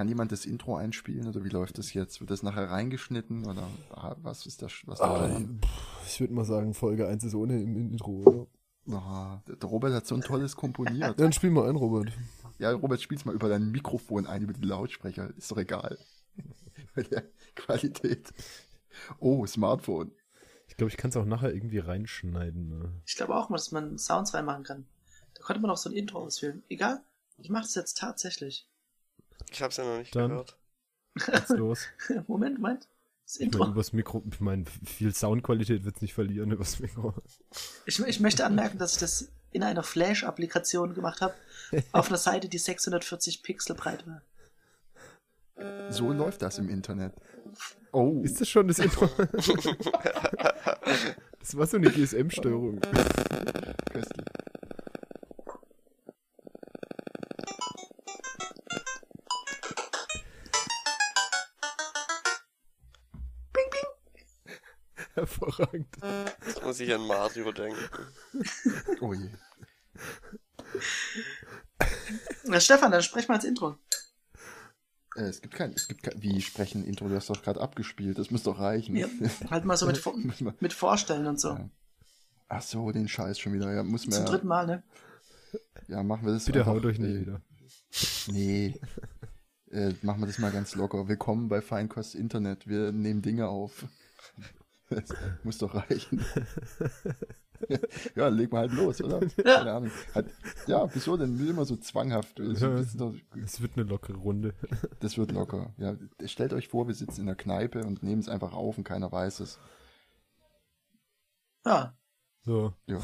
kann jemand das Intro einspielen oder wie läuft das jetzt? Wird das nachher reingeschnitten oder was ist das? Was Ah, ich würde mal sagen, Folge 1 ist ohne im Intro, oder? Ah, der Robert hat so ein tolles komponiert. Dann spiel mal ein, Robert. Ja, Robert, spiel's mal über dein Mikrofon ein, über die Lautsprecher. Ist doch egal. Bei der Qualität. Oh, Smartphone. Ich glaube, ich kann es auch nachher irgendwie reinschneiden. Ne? Ich glaube auch mal, dass man Sounds reinmachen kann. Da konnte man auch so ein Intro auswählen. Egal, ich mache das jetzt tatsächlich. Ich hab's ja noch nicht Dann- gehört. Was ist los? Moment, Moment. Das Ich meine, Intro. übers Mikro, ich meine, viel Soundqualität wird's nicht verlieren übers Mikro. Ich, ich möchte anmerken, dass ich das in einer Flash-Applikation gemacht habe, auf einer Seite, die 640 Pixel breit war. So läuft das im Internet. Oh, Ist das schon das Intro? das war so eine GSM-Steuerung. köstlich. Hervorragend. Jetzt muss ich an Mario denken. Oh je. Na, Stefan, dann sprech mal als Intro. Äh, es gibt kein, es gibt kein, wie sprechen Intro, du hast doch gerade abgespielt, das müsste doch reichen. Ja, halt mal so mit, mit Vorstellen und so. Ja. Ach so, den Scheiß schon wieder. Ja, muss man Zum dritten Mal, ne? ja, machen wir das Bitte einfach- haut euch nicht nee, wieder. Nee. äh, machen wir das mal ganz locker. Willkommen bei Feinkost Internet. Wir nehmen Dinge auf. Das muss doch reichen. ja, legen wir halt los, oder? Keine Ahnung. Hat, ja, wieso denn? Immer so zwanghaft. Es wird eine lockere Runde. das wird locker. Ja, stellt euch vor, wir sitzen in der Kneipe und nehmen es einfach auf und keiner weiß es. Ja. So, Ja,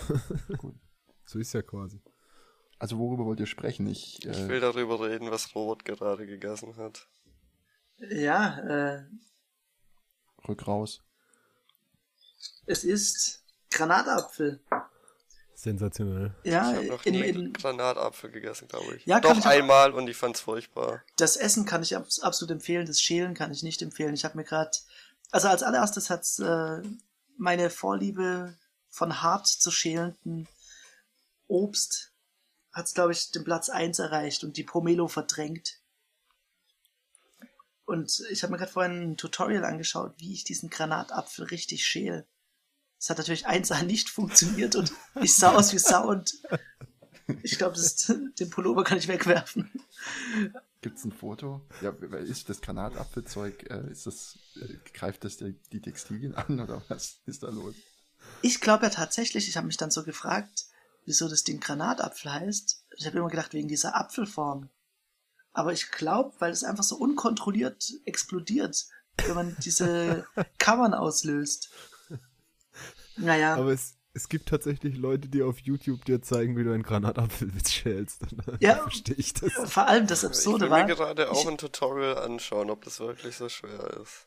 gut. so ist ja quasi. Also worüber wollt ihr sprechen? Ich, Ich äh, will darüber reden, was Robert gerade gegessen hat. Ja, äh, rück raus. Es ist Granatapfel. Sensationell. Ja, ich habe noch in, nie in, Granatapfel gegessen, glaube ich. Ja, Doch ich auch- einmal und ich fand's furchtbar. das Essen kann ich abs absolut empfehlen, das Schälen kann ich nicht empfehlen. Ich habe mir gerade, also als allererstes hat's äh, meine Vorliebe von hart zu schälenden Obst hat's glaube ich den Platz eins erreicht und die Pomelo verdrängt. Und ich habe mir gerade vorhin ein Tutorial angeschaut, wie ich diesen Granatapfel richtig schäle. Es hat natürlich 1A nicht funktioniert und ich sah aus wie Sau und ich glaube, den Pullover kann ich wegwerfen. Gibt's ein Foto? Ja, wer ist das Granatapfelzeug? Äh, ist das, äh, greift das die, die Textilien an oder was ist da los? Ich glaube ja tatsächlich, ich habe mich dann so gefragt, wieso das Ding Granatapfel heißt. Ich habe immer gedacht, wegen dieser Apfelform. Aber ich glaube, weil es einfach so unkontrolliert explodiert, wenn man diese Covern auslöst. Naja, Aber es, es gibt tatsächlich Leute, die auf YouTube dir zeigen, wie du einen Granatapfelwitz schälst. Dann Ja. verstehe ich das. vor allem das Ich Absurde will war, mir gerade auch ich- ein Tutorial anschauen, ob das wirklich so schwer ist.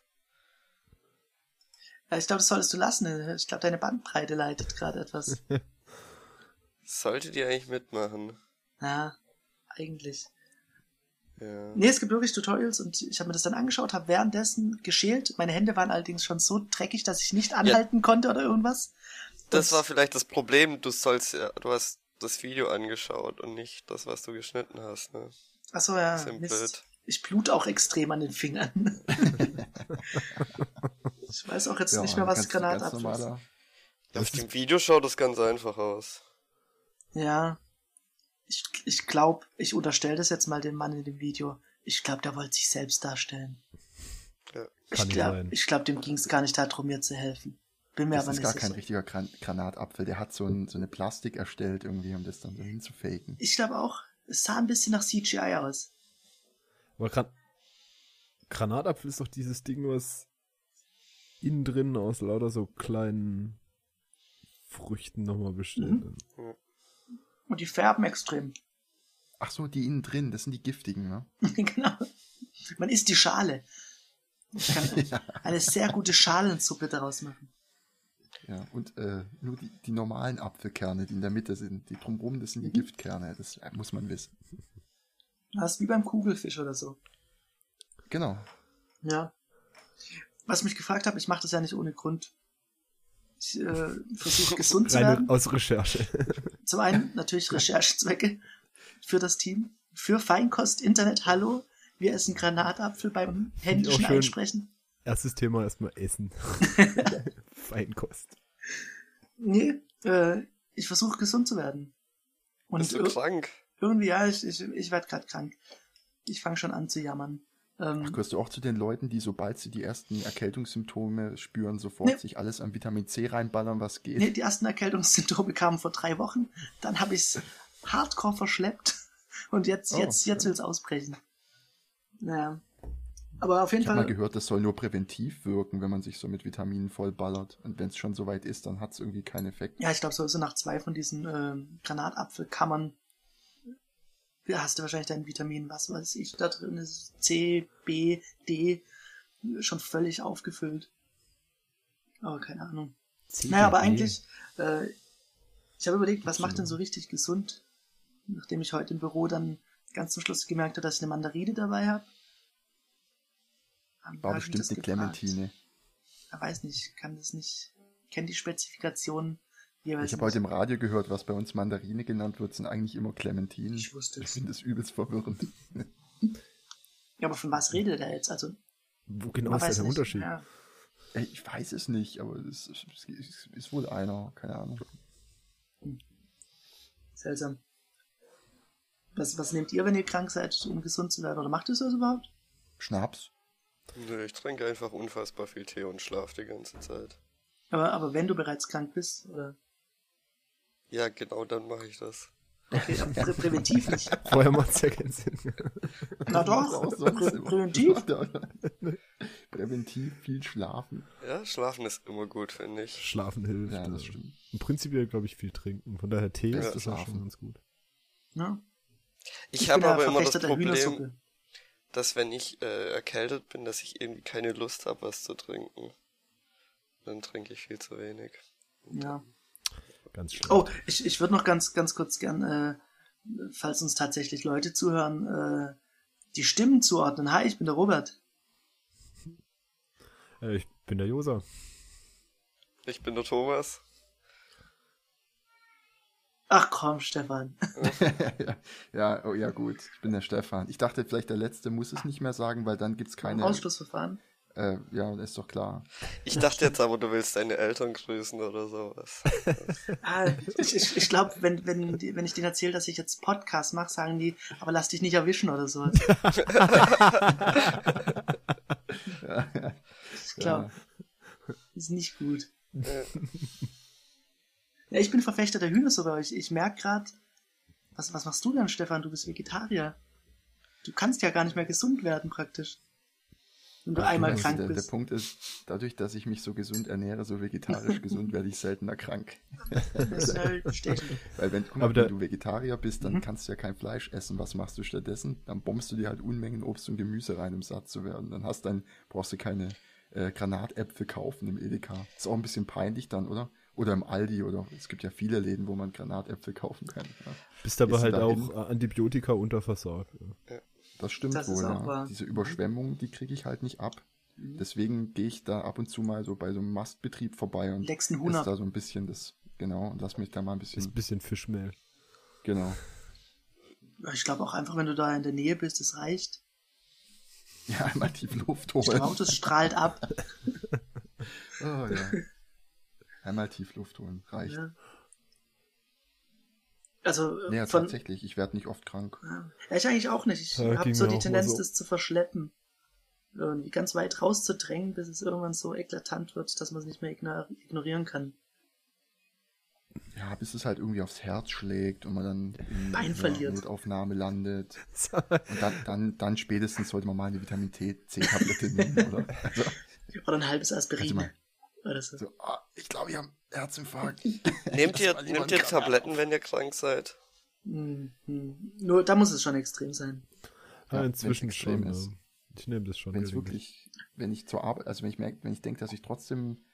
Ja, ich glaube, das solltest du lassen. Ich glaube, deine Bandbreite leidet gerade etwas. Solltet ihr eigentlich mitmachen? Ja, eigentlich. Ja. Nee, es gibt wirklich Tutorials und ich habe mir das dann angeschaut, habe währenddessen geschält. Meine Hände waren allerdings schon so dreckig, dass ich nicht anhalten konnte oder irgendwas. Das Und- war vielleicht das Problem, du sollst ja, du hast das Video angeschaut und nicht das, was du geschnitten hast, ne? Ach so, ja. Mist. Ich blut auch extrem an den Fingern. ich weiß auch jetzt nicht mehr, was Granatapfel ist. Auf dem Video schaut das ganz einfach aus. Ja. Ich, ich glaube, ich unterstelle das jetzt mal dem Mann in dem Video. Ich glaube, der wollte sich selbst darstellen. Ja. Ich glaube, glaub, dem ging es gar nicht darum, mir zu helfen. Bin mir Das aber ist nicht gar sicher. kein richtiger Gran Granatapfel. Der hat so, ein, so eine Plastik erstellt irgendwie, um das dann so hinzufaken. Ich glaube auch, es sah ein bisschen nach CGI aus. Aber Gran Granatapfel ist doch dieses Ding, was innen drin aus lauter so kleinen Früchten nochmal besteht. Mhm. Und die färben extrem. Ach so, die innen drin, das sind die giftigen, ne? genau. Man isst die Schale. Man kann eine sehr gute Schalensuppe daraus machen. Ja, und äh, nur die, die normalen Apfelkerne, die in der Mitte sind, die drumherum, das sind Mhm. die Giftkerne. Das muss man wissen. Das ist wie beim Kugelfisch oder so. Genau. Ja. Was ich mich gefragt habe, ich mache das ja nicht ohne Grund. Ich äh, versuche gesund zu werden. aus Recherche. Zum einen natürlich Recherchezwecke für das Team, für Feinkost Internet. Hallo, Wir essen Granatapfel beim händischen schön. Einsprechen. Erstes Thema erstmal Essen. Feinkost. Nee, äh, ich versuche gesund zu werden. Und Bist du krank? irgendwie, ja, ich, ich, ich werde gerade krank. Ich fange schon an zu jammern. Ähm, Ach, gehörst du auch zu den Leuten, die, sobald sie die ersten Erkältungssymptome spüren, sofort Nee. sich alles an Vitamin C reinballern, was geht? nee, die ersten Erkältungssymptome kamen vor drei Wochen. Dann habe ich es hardcore verschleppt. Und jetzt, Oh, jetzt, jetzt will es ausbrechen. Naja. Aber auf jeden Ich habe mal Fall. gehört, das soll nur präventiv wirken, wenn man sich so mit Vitaminen vollballert. Und wenn es schon soweit ist, dann hat es irgendwie keinen Effekt. Ja, ich glaube, so, nach zwei von diesen ähm, Granatapfelkammern hast du wahrscheinlich dein Vitamin, was weiß ich, da drin ist C, B, D, schon völlig aufgefüllt. Aber keine Ahnung. Naja, aber eigentlich, äh, ich habe überlegt, was macht denn so richtig gesund? Nachdem ich heute im Büro dann ganz zum Schluss gemerkt habe, dass ich eine Mandarine dabei habe. War bestimmt eine. Clementine. Ich weiß nicht, ich kann das nicht, kenne die Spezifikation jeweils Ich habe heute im Radio gehört, was bei uns Mandarine genannt wird, sind eigentlich immer Clementinen. Ich wusste Ich es. finde das übelst verwirrend. Ja, aber von was redet er jetzt? Also, Wo genau ist der nicht. Unterschied? Ja. Ey, Ich weiß es nicht, aber es ist, es ist wohl einer, keine Ahnung. Seltsam. Was, was nehmt ihr, wenn ihr krank seid, um gesund zu werden? Oder macht ihr das überhaupt? Schnaps? Nö, ich trinke einfach unfassbar viel Tee und schlaf die ganze Zeit. Aber, aber wenn du bereits krank bist, oder? Ja, genau dann mache ich das. Prä präventiv nicht. Vorher macht es ja keinen Sinn. Na doch, sonst prä präventiv. Präventiv viel schlafen. Ja, schlafen ist immer gut, finde ich. Schlafen hilft. Ja, das äh, stimmt. Und prinzipiell, glaube ich, viel trinken. Von daher Tee Ja, ist das auch schlafen. schon ganz gut. Ne? Ich, habe bin ja aber immer das Problem, dass wenn ich äh, erkältet bin, dass ich irgendwie keine Lust habe, was zu trinken. Dann trinke ich viel zu wenig. Ja. Ganz schlecht. Oh, ich, ich würde noch ganz, ganz kurz gern, äh, falls uns tatsächlich Leute zuhören, äh, die Stimmen zuordnen. Hi, ich bin der Robert. Äh, ich bin der Josa. Ich bin der Thomas. Ach komm, Stefan. ja, ja, oh, ja, gut. Ich bin der Stefan. Ich dachte, vielleicht der Letzte muss es nicht mehr sagen, weil dann gibt's keine. Ausschlussverfahren. Äh, ja, ist doch klar. Ich dachte jetzt aber, du willst deine Eltern grüßen oder sowas. Ah, ich ich, glaube, wenn, wenn, wenn ich denen erzähle, dass ich jetzt Podcast mache, sagen die, aber lass dich nicht erwischen oder so. Ich glaube, ist nicht gut. Ja, ich bin Verfechter der Hühnersuppe. Ich, ich merke gerade, was, was machst du denn, Stefan? Du bist Vegetarier. Du kannst ja gar nicht mehr gesund werden, praktisch. Wenn du einmal Also krank der, der bist. Punkt ist, dadurch, dass ich mich so gesund ernähre, so vegetarisch gesund, werde ich seltener krank. Das ist. Weil wenn, guck mal, Aber wenn der- du Vegetarier bist, dann Mhm. kannst du ja kein Fleisch essen. Was machst du stattdessen? Dann bombst du dir halt Unmengen Obst und Gemüse rein, um satt zu werden. Dann hast dann, brauchst du keine äh, Granatäpfel kaufen im Edeka. Ist auch ein bisschen peinlich dann, oder? Oder im Aldi oder es gibt ja viele Läden, wo man Granatäpfel kaufen kann. Ja. Bist aber du halt auch hin? Antibiotika unterversorgt. Das stimmt Das ist wohl, auch ja. wahr. Diese Überschwemmung, die kriege ich halt nicht ab. Mhm. Deswegen gehe ich da ab und zu mal so bei so einem Mastbetrieb vorbei und esse da so ein bisschen das, genau, und lass mich da mal ein Ist ein bisschen, bisschen Fischmehl. genau. Ich glaube auch einfach, wenn du da in der Nähe bist, das reicht. Ja, einmal tief Luft Ich glaube, holen. das strahlt ab. Oh, ja. Einmal tief Luft holen, reicht. Ja. Also äh, ja von, tatsächlich, ich werde nicht oft krank. Ja, ich eigentlich auch nicht. Ich Ja, habe so die Tendenz, so. das zu verschleppen. Irgendwie ganz weit rauszudrängen, bis es irgendwann so eklatant wird, dass man es nicht mehr igno- ignorieren kann. Ja, bis es halt irgendwie aufs Herz schlägt und man dann in Bein verliert. Notaufnahme landet. Und dann, dann, dann spätestens sollte man mal eine Vitamin C-Tablette nehmen, oder? Also, Oder ein halbes Aspirin. Also mal- Oder so. so, ah, ich glaube, ich habe Herzinfarkt. nehmt ihr, nehmt ihr Tabletten, wenn ihr krank seid? Hm, hm. Nur da muss es schon extrem sein. Ja, Ja, inzwischen extrem schon. ist. Ich nehme das schon. wenn es wirklich, wenn ich zur Arbeit, also wenn ich merke, wenn ich denke, dass ich trotzdem,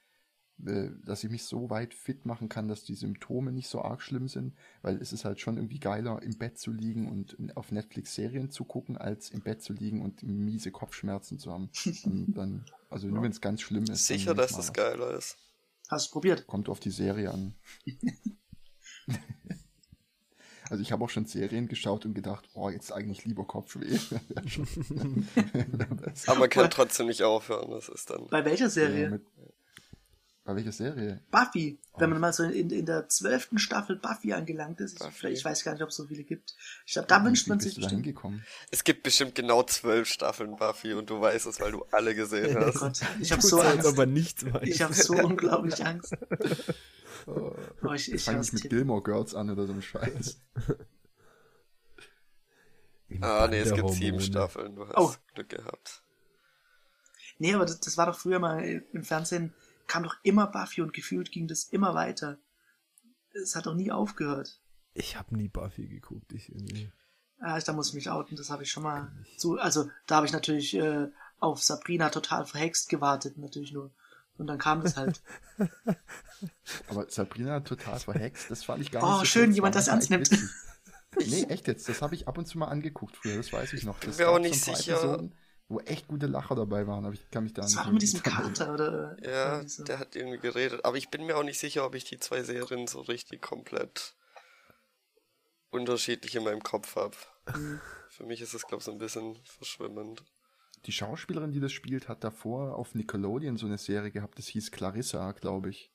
äh, dass ich mich so weit fit machen kann, dass die Symptome nicht so arg schlimm sind, weil es ist halt schon irgendwie geiler, im Bett zu liegen und auf Netflix Serien zu gucken, als im Bett zu liegen und miese Kopfschmerzen zu haben. Und dann, also nur wenn es ganz schlimm ist. Sicher, dass das geiler ist. Hast du probiert? Kommt auf die Serie an. Also ich habe auch schon Serien geschaut und gedacht, oh, jetzt eigentlich lieber Kopfweh. Aber man kann trotzdem nicht aufhören, das ist dann. Bei welcher Serie? Ja, mit- Bei welcher Serie? Buffy. Wenn man mal so in, in der zwölften Staffel Buffy angelangt ist, ich, Buffy. ich weiß gar nicht, ob es so viele gibt. Ich glaube, da wünscht Wie man sich bestimmt. Es gibt bestimmt genau zwölf Staffeln Buffy und du weißt es, weil du alle gesehen Oh hast. Gott, ich habe so Angst. ob er nichts weiß. Ich habe so unglaublich Angst. Oh, ich ich ich mit Titel. Gilmore Girls an oder so ein Scheiß. Ah, nee, es gibt sieben. Staffeln, du hast Oh. Glück gehabt. Nee, aber das, das war doch früher mal im Fernsehen, kam doch immer Buffy und gefühlt ging das immer weiter. Es hat doch nie aufgehört. Ich habe nie Buffy geguckt. Ich irgendwie. Ah, da muss ich mich outen, das habe ich schon mal zu. Also, da habe ich natürlich äh, auf Sabrina total verhext gewartet, natürlich nur. Und dann kam das halt. Aber Sabrina total verhext, das fand ich gar Oh, nicht so schön, schlimm. jemand, das ernst nimmt. Nee, echt jetzt. Das habe ich ab und zu mal angeguckt früher, das weiß ich noch. bin Das mir gab auch so nicht sicher. Episoden, wo echt gute Lacher dabei waren, aber ich kann mich da Das nicht war doch mehr mit diesem Kater, oder? Ja, so. der hat irgendwie geredet. Aber ich bin mir auch nicht sicher, ob ich die zwei Serien so richtig komplett unterschiedlich in meinem Kopf habe. Mhm. Für mich ist es, glaube ich, so ein bisschen verschwimmend. Die Schauspielerin, die das spielt, hat davor auf Nickelodeon so eine Serie gehabt, das hieß Clarissa, glaube ich.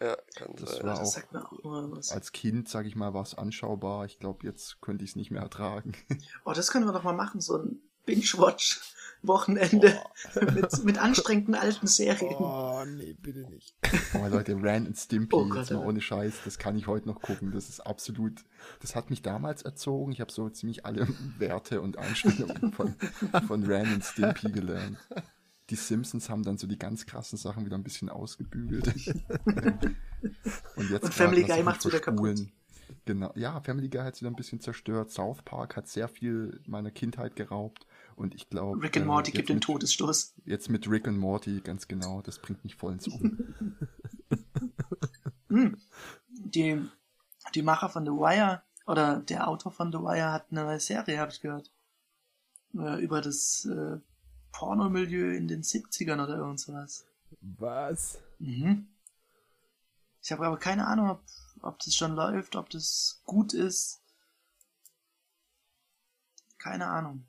Ja, kann Das sein. war das auch sagt mir auch was. als Kind, sag ich mal, war es anschaubar. Ich glaube, jetzt könnte ich es nicht mehr ertragen. Oh, das können wir doch mal machen, so ein Binge-Watch-Wochenende mit, mit anstrengenden alten Serien. Oh, nee, bitte nicht. Aber Leute, Ran and Stimpy, Oh Gott, jetzt mal ohne Scheiß, das kann ich heute noch gucken. Das ist absolut, das hat mich damals erzogen. Ich habe so ziemlich alle Werte und Einstellungen von, von Ran and Stimpy gelernt. Die Simpsons haben dann so die ganz krassen Sachen wieder ein bisschen ausgebügelt. und jetzt Und Family Guy macht's wieder kaputt. Genau, ja, Family Guy hat es wieder ein bisschen zerstört. South Park hat sehr viel meiner Kindheit geraubt. Und ich glaube. Rick and Morty gibt den mit, Todesstoß. Jetzt mit Rick and Morty, ganz genau. Das bringt mich voll ins Um. Hm. Die, die Macher von The Wire oder der Autor von The Wire hat eine neue Serie, habe ich gehört. Äh, über das äh, Pornomilieu in den 70ern oder irgend sowas. Was? Mhm. Ich habe aber keine Ahnung, ob, ob das schon läuft, ob das gut ist. Keine Ahnung.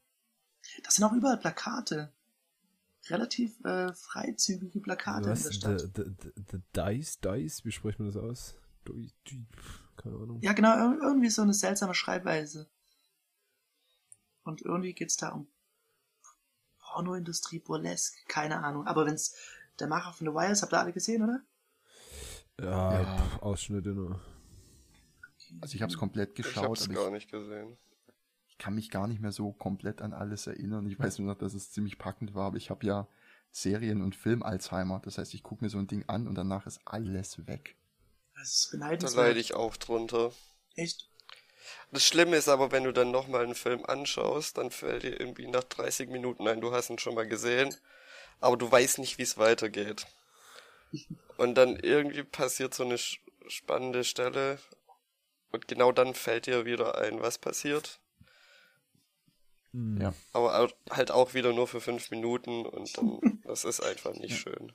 Das sind auch überall Plakate. Relativ äh, freizügige Plakate in Was? der The, Stadt. the, the, the Dice? Dice? Wie spricht man das aus? Keine Ahnung. Ja, genau, ir- irgendwie so eine seltsame Schreibweise. Und irgendwie geht's da um Pornoindustrie, Burlesque, keine Ahnung. Aber wenn's der Macher von The Wire ist, habt ihr alle gesehen, oder? Ja, Ja. pff, Ausschnitte nur. Also ich habe es komplett Ich geschaut, hab's aber gar ich, nicht gesehen. Ich kann mich gar nicht mehr so komplett an alles erinnern. Ich weiß nur noch, dass es ziemlich packend war, aber ich habe ja Serien- und Film-Alzheimer. Das heißt, ich gucke mir so ein Ding an und danach ist alles weg. Das ist Da beneidenswert. leide ich auch drunter. Echt? Das Schlimme ist aber, wenn du dann nochmal einen Film anschaust, dann fällt dir irgendwie nach 30 Minuten ein, du hast ihn schon mal gesehen, aber du weißt nicht, wie es weitergeht. Und dann irgendwie passiert so eine spannende Stelle und genau dann fällt dir wieder ein, was passiert. Hm. Ja. Aber halt auch wieder nur für fünf Minuten und dann, das ist einfach nicht schön.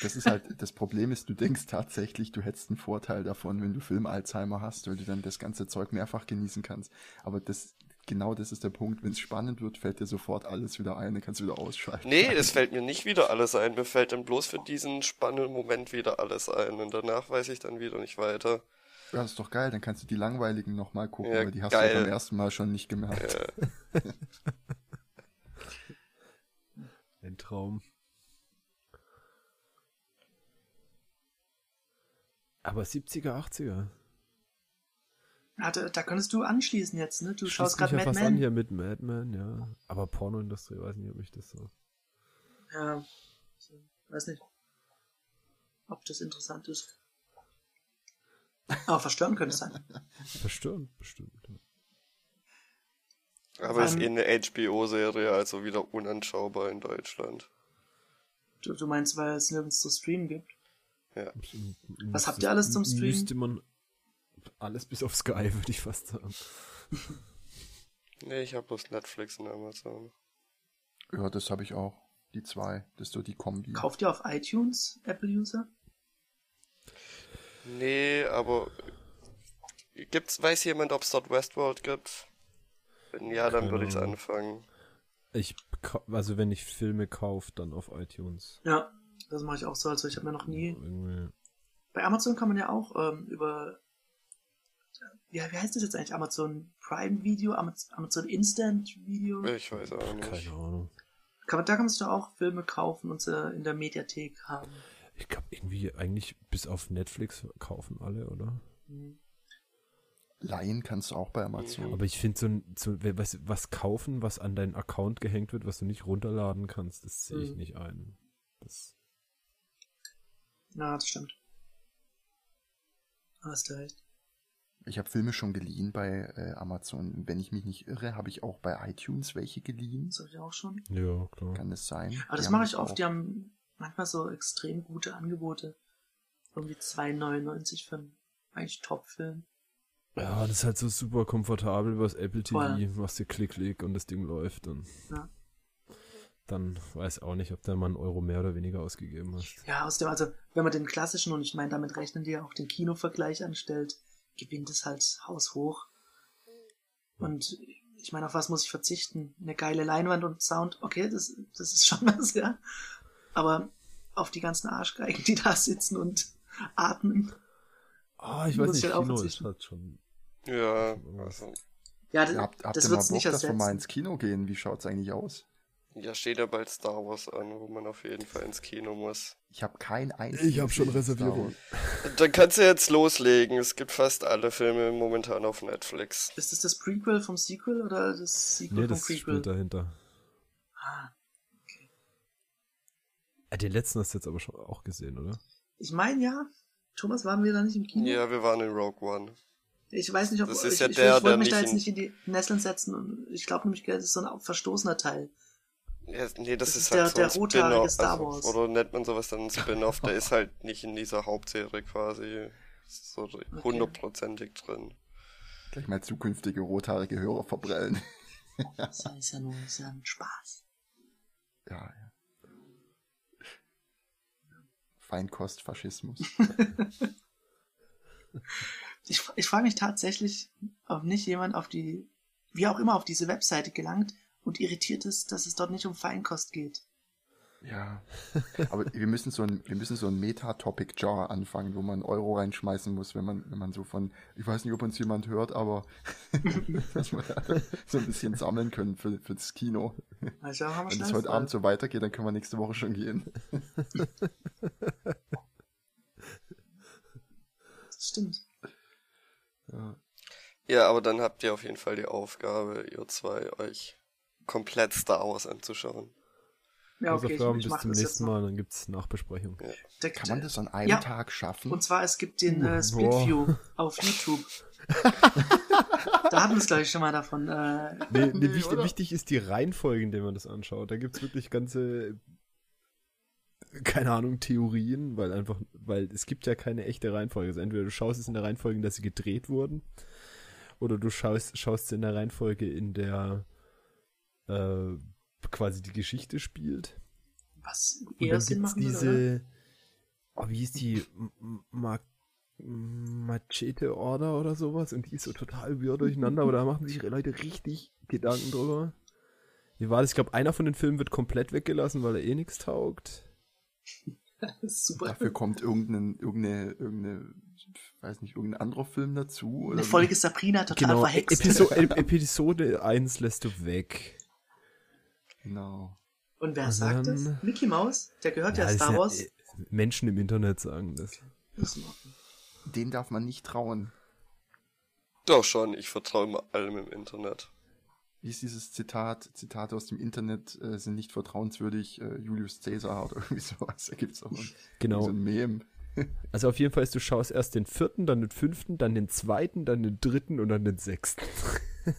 Das ist halt, das Problem ist, du denkst tatsächlich, du hättest einen Vorteil davon, wenn du Film-Alzheimer hast, weil du dann das ganze Zeug mehrfach genießen kannst. Aber das, genau das ist der Punkt. Wenn es spannend wird, fällt dir sofort alles wieder ein, dann kannst du wieder ausschalten. Nee, es fällt mir nicht wieder alles ein. Mir fällt dann bloß für diesen spannenden Moment wieder alles ein. Und danach weiß ich dann wieder nicht weiter. Ja, ist doch geil, dann kannst du die langweiligen nochmal gucken, Ja, weil die hast geil. du beim ersten Mal schon nicht gemerkt. Äh, Ein Traum. Aber 70er, 80er. Ja, da, da könntest du anschließen jetzt, ne? Du Schließt schaust gerade ja Mad fast an Men. hier mit Mad Men, ja. Aber Pornoindustrie, weiß nicht, ob ich das so. Ja. Weiß nicht. Ob das interessant ist. Aber verstören könnte es sein. Verstörend, bestimmt. ja. aber ist eh eine HBO-Serie, also wieder unanschaubar in Deutschland. Du, du meinst, weil es nirgends zu streamen gibt? Ja. Was habt ihr alles zum Streamen? Müsste man alles bis auf Sky, würde ich fast sagen. Nee, ich habe bloß Netflix und Amazon. Ja, das habe ich auch. Die zwei. Das ist so die Kombi. Kauft ihr auf iTunes, Apple-User? Nee, aber gibt's, weiß jemand, ob es dort Westworld gibt? Wenn ja, dann würde ich Ahnung. anfangen. Ich, also wenn ich Filme kaufe, dann auf iTunes. Ja, das mache ich auch so. Also ich habe mir noch nie. Irgendwie. Bei Amazon kann man ja auch ähm, über. Ja, wie heißt das jetzt eigentlich? Amazon Prime Video, Amaz- Amazon Instant Video. Ich weiß auch nicht. Keine Ahnung. Kann man, da kannst du auch Filme kaufen und sie in der Mediathek haben. Ich glaube irgendwie eigentlich bis auf Netflix kaufen alle, oder? Hm. Leihen kannst du auch bei Amazon. Aber ich finde so, ein- so was, was kaufen, was an deinen Account gehängt wird, was du nicht runterladen kannst, das sehe ich Mhm. nicht ein. Das, Ja, das stimmt. Hast du recht. Ich habe Filme schon geliehen bei äh, Amazon. Wenn ich mich nicht irre, habe ich auch bei iTunes welche geliehen. Das habe ich auch schon. ja, klar. Kann es sein? Aber das mache ich oft. auch- Die haben manchmal so extrem gute Angebote. Irgendwie 2,99 für einen eigentlich Top-Film. Ja, das ist halt so super komfortabel übers Apple TV, Voll. machst du Klick, Klick und das Ding läuft und Ja. dann weiß auch nicht, ob du mal einen Euro mehr oder weniger ausgegeben hast. Ja, außerdem, also, wenn man den klassischen, und ich meine, damit rechnen die ja auch den Kinovergleich anstellt, gewinnt es halt haushoch. Und ich meine, auf was muss ich verzichten? Eine geile Leinwand und Sound, okay, das, das ist schon was, ja. Aber auf die ganzen Arschgeigen, die da sitzen und atmen. Ah, ich Muss weiß ich nicht, halt auch Kino ist halt schon. Ja, also, Ja, das, Ja, habt, habt das ihr mal Bock, nicht dass wir mal ins Kino gehen? Wie schaut's eigentlich aus? ja, steht ja bald Star Wars an, wo man auf jeden Fall ins Kino muss. Ich habe kein einziges. Ich hab schon Reservierung. Dann kannst du jetzt loslegen. Es gibt fast alle Filme momentan auf Netflix. Ist das das Prequel vom Sequel oder das Sequel Nee, vom das Prequel? spielt dahinter. Ah, Ah, den letzten hast du jetzt aber schon auch gesehen, oder? ich meine ja. Thomas, waren wir da nicht im Kino? Ja, wir waren in Rogue One. Ich weiß nicht, ob Das ich, ist ja ich, der, ich wollte der mich da jetzt nicht in die Nesseln setzen. Und ich glaube nämlich, das ist so ein verstoßener Teil. Ja, nee, das, Das ist ist halt der- so der ein rothaarige Spin-off. Star Also, Wars. oder nennt man sowas dann Spin-off? Der ist halt nicht in dieser Hauptserie quasi so hundertprozentig drin. Gleich mal zukünftige rothaarige Hörer verbrellen. Das ist ja nur das ist ja ein Spaß. Ja, ja. Feinkostfaschismus. Ich, ich frage mich tatsächlich, ob nicht jemand auf die, wie auch immer, auf diese Webseite gelangt und irritiert ist, dass es dort nicht um Feinkost geht. Ja. Aber wir müssen so ein, wir müssen so ein Meta-Topic-Jar anfangen, wo man einen Euro reinschmeißen muss, wenn man, wenn man so von, ich weiß nicht, ob uns jemand hört, aber dass wir da so ein bisschen sammeln können für, fürs Kino. Also haben wir Wenn es heute. Abend so weitergeht, dann können wir nächste Woche schon gehen. Das stimmt. Ja. Ja, aber dann habt ihr auf jeden Fall die Aufgabe, ihr zwei, euch komplett Star Wars anzuschauen. Ja, okay, ich, Hausaufgaben ich bis zum nächsten. Mal, dann gibt's Nachbesprechung. Der- Kann man das an einem Ja. Tag schaffen? Und zwar, es gibt den äh, Uh, Split. View auf YouTube. da hatten wir es, glaube ich, schon mal davon. Äh, Nee, nee, Nee, wichtig, wichtig ist die Reihenfolge, in der man das anschaut. Da gibt's wirklich ganze, keine Ahnung, Theorien, weil einfach, weil es gibt ja keine echte Reihenfolge. Also entweder du schaust es in der Reihenfolge, in der sie gedreht wurden, oder du schaust, schaust es in der Reihenfolge, in der äh, quasi die Geschichte spielt. was Und eher dann Sinn gibt's machen diese, oh, wie hieß die, M- Ma Machete Order oder sowas und die ist so total wirr durcheinander, aber da machen sich Leute richtig Gedanken drüber. Wie war das? Ich glaube, einer von den Filmen wird komplett weggelassen, weil er eh nichts taugt. Super. Dafür kommt irgendein, irgendeine, irgendeine, weiß nicht, irgendein anderer Film dazu. Oder Eine wie? Folge Sabrina total Genau, verhext. Episo Ep- Episode 1 lässt du weg. Genau. Und wer sagt das? dann- Mickey Mouse? Der gehört ja, das Star Wars. äh, Menschen im Internet sagen das. Das. Den darf man nicht trauen. Doch schon, ich vertraue immer allem im Internet. Wie ist dieses Zitat? Zitate aus dem Internet äh, sind nicht vertrauenswürdig. Äh, Julius Caesar oder irgendwie sowas. Da gibt's auch ein, Genau. so ein Meme. Also auf jeden Fall ist, du schaust erst den vierten, dann den fünften, dann den zweiten, dann den dritten und dann den sechsten.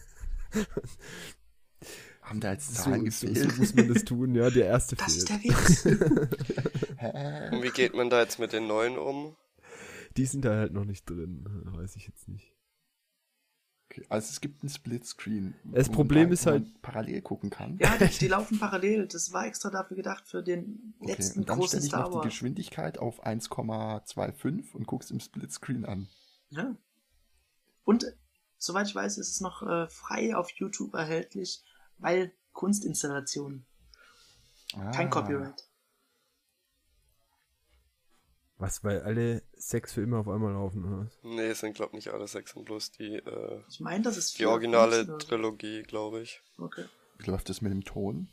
Haben da jetzt So, Zahlen so, gefehlt? so muss man das tun, ja. Der erste Das ist fehlt. der Witz. Und wie geht man da jetzt mit den neuen um? Die sind da halt noch nicht drin. Weiß ich jetzt nicht. Okay, also es gibt einen Splitscreen. Das wo man Problem da- ist wo man halt- parallel gucken kann. ja, die, die laufen parallel. Das war extra dafür gedacht für den Okay, letzten dann großen Star noch die Wars. Geschwindigkeit auf 1,25 und guck's im Splitscreen an. Ja. Und soweit ich weiß, ist es noch äh, frei auf YouTube erhältlich, weil Kunstinstallation. Kein Ah. Copyright. Was, weil alle Sex für immer auf einmal laufen, oder? was? Nee, es sind glaub nicht alle sechs und bloß die, äh, Ich meine, das ist die originale. Trilogie, glaube ich. Okay. Wie läuft das mit dem Ton?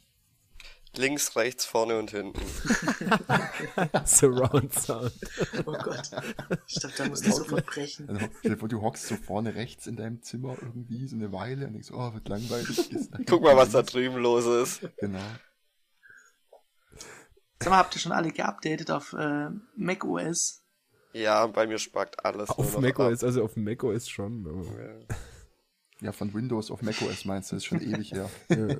Links, rechts, vorne und hinten. Surround Sound. Oh Gott. Ich dachte, da muss ich sofort brechen. Also, du hockst so vorne rechts in deinem Zimmer irgendwie so eine Weile und denkst, oh, wird langweilig. Guck mal, was da drüben los ist. Genau. Sag mal, habt ihr schon alle geupdatet auf äh, Mac OS? Ja, bei mir spackt alles Auf macOS, also auf macOS schon. Aber, ab. Ja. Ja, von Windows auf macOS meinst du, das ist schon ewig her. ja.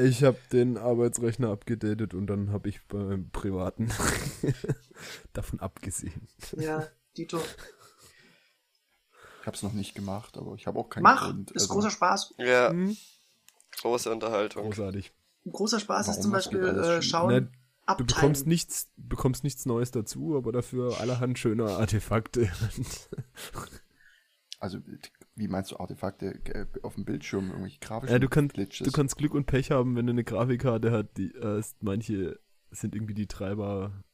Ich habe den Arbeitsrechner abgedatet und dann habe ich beim privaten davon abgesehen. Ja, Dito. Ich habe es noch nicht gemacht, aber ich habe auch keinen Mach! Grund. Ist also, großer Spaß. ja, Hm? große Unterhaltung. Großartig. Ein großer Spaß ist Warum? zum Was geht Beispiel äh, schauen, Ne, Du bekommst nichts, bekommst nichts Neues dazu, aber dafür allerhand schöner Artefakte. Also, wie meinst du Artefakte äh, auf dem Bildschirm, irgendwelche grafischen ja, du, kannst, Glitches? du kannst Glück und Pech haben, wenn du eine Grafikkarte hast, die äh, ist, manche sind irgendwie die Treiber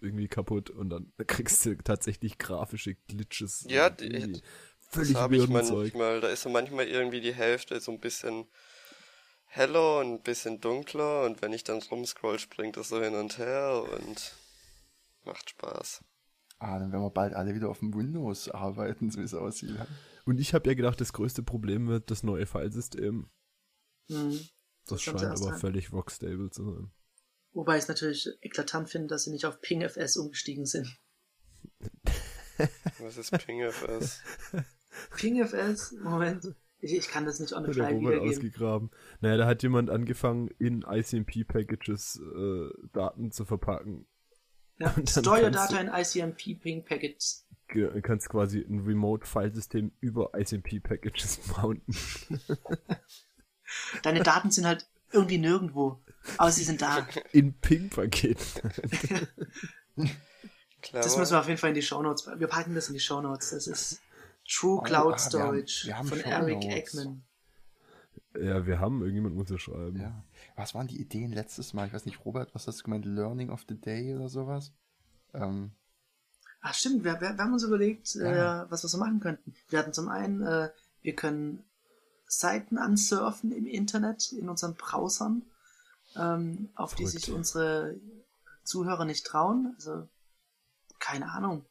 irgendwie kaputt und dann kriegst du tatsächlich grafische Glitches. Ja, die- irgendwie Das völlig habe ich manchmal. Da ist so manchmal irgendwie die Hälfte so ein bisschen heller und ein bisschen dunkler und wenn ich dann rumscroll, springt das so hin und her und macht Spaß. Ah, dann werden wir bald alle wieder auf dem Windows arbeiten, so wie es aussieht. Und ich habe ja gedacht, das größte Problem wird das neue Filesystem. Hm. Das Das scheint aber rein. völlig voxstable zu sein. Wobei ich es natürlich eklatant finde, dass sie nicht auf PingFS umgestiegen sind. Was ist PingFS? PingFS, Moment. Ich, ich kann das nicht on the fly wiedergeben. ausgegraben. Naja, da hat jemand angefangen, in ICMP-Packages äh, Daten zu verpacken. Ja, Store your data in ICMP Ping Packets. Du kannst quasi ein Remote-Filesystem über ICMP-Packages mounten. Deine Daten sind halt irgendwie nirgendwo. Aber sie sind da. In Ping-Paketen. Das müssen wir auf jeden Fall in die Shownotes. Wir packen das in die Shownotes. Das ist True Oh, Cloud ah, wir haben- Storage wir haben von Eric. Eggman. Ja, wir haben, irgendjemand muss ja schreiben. Ja. Was waren die Ideen letztes Mal? Ich weiß nicht, Robert, was hast du gemeint? Learning of the Day oder sowas? Ähm, Ach stimmt, wir, wir, wir haben uns überlegt, Ja. äh, was wir so machen könnten. Wir hatten zum einen, äh, wir können Seiten ansurfen im Internet, in unseren Browsern, ähm, auf die Verrückt. sich unsere Zuhörer nicht trauen. Also, keine Ahnung.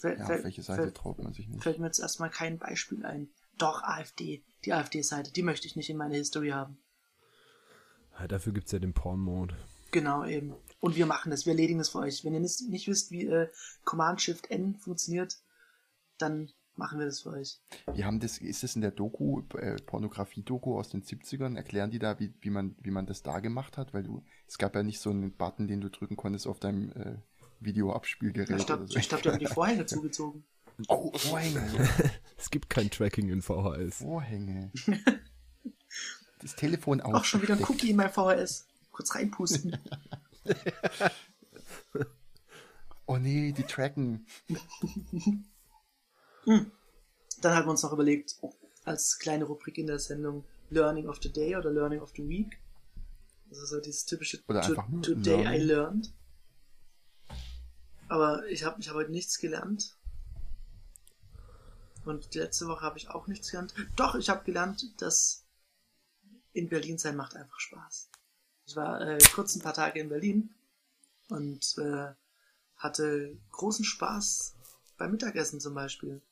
Fäll- ja, fäll- auf welche Seite fällt- traut man sich nicht? Fällt mir jetzt erstmal kein Beispiel ein. Doch, AfD. Die AfD-Seite, die möchte ich nicht in meiner History haben. Ja, dafür gibt's ja den Porn-Mode. Genau, eben. Und wir machen das, wir erledigen das für euch. Wenn ihr nicht, nicht wisst, wie äh, Command-Shift-N funktioniert, dann machen wir das für euch. Wir haben das, ist das in der Doku, äh, Pornografie-Doku aus den 70ern? Erklären die da, wie, wie, man, wie man das da gemacht hat? Weil du, es gab ja nicht so einen Button, den du drücken konntest auf deinem äh, Videoabspielgerät Ich glaube, so. ich glaub, die haben die Vorhänge zugezogen. Oh, Vorhänge. Es gibt kein Tracking in VHS. Vorhänge. Das Telefon auch. Auch schon wieder ein Cookie in mein VHS. Kurz reinpusten. Oh nee, die tracken. Dann haben wir uns noch überlegt, als kleine Rubrik in der Sendung Learning of the Day oder Learning of the Week. Also so dieses typische Today I Learning. learned. Aber ich habe ich hab heute nichts gelernt. Und letzte Woche habe ich auch nichts gelernt. Doch, ich habe gelernt, dass in Berlin sein macht einfach Spaß. Ich war äh, kurz ein paar Tage in Berlin und äh, hatte großen Spaß beim Mittagessen zum Beispiel.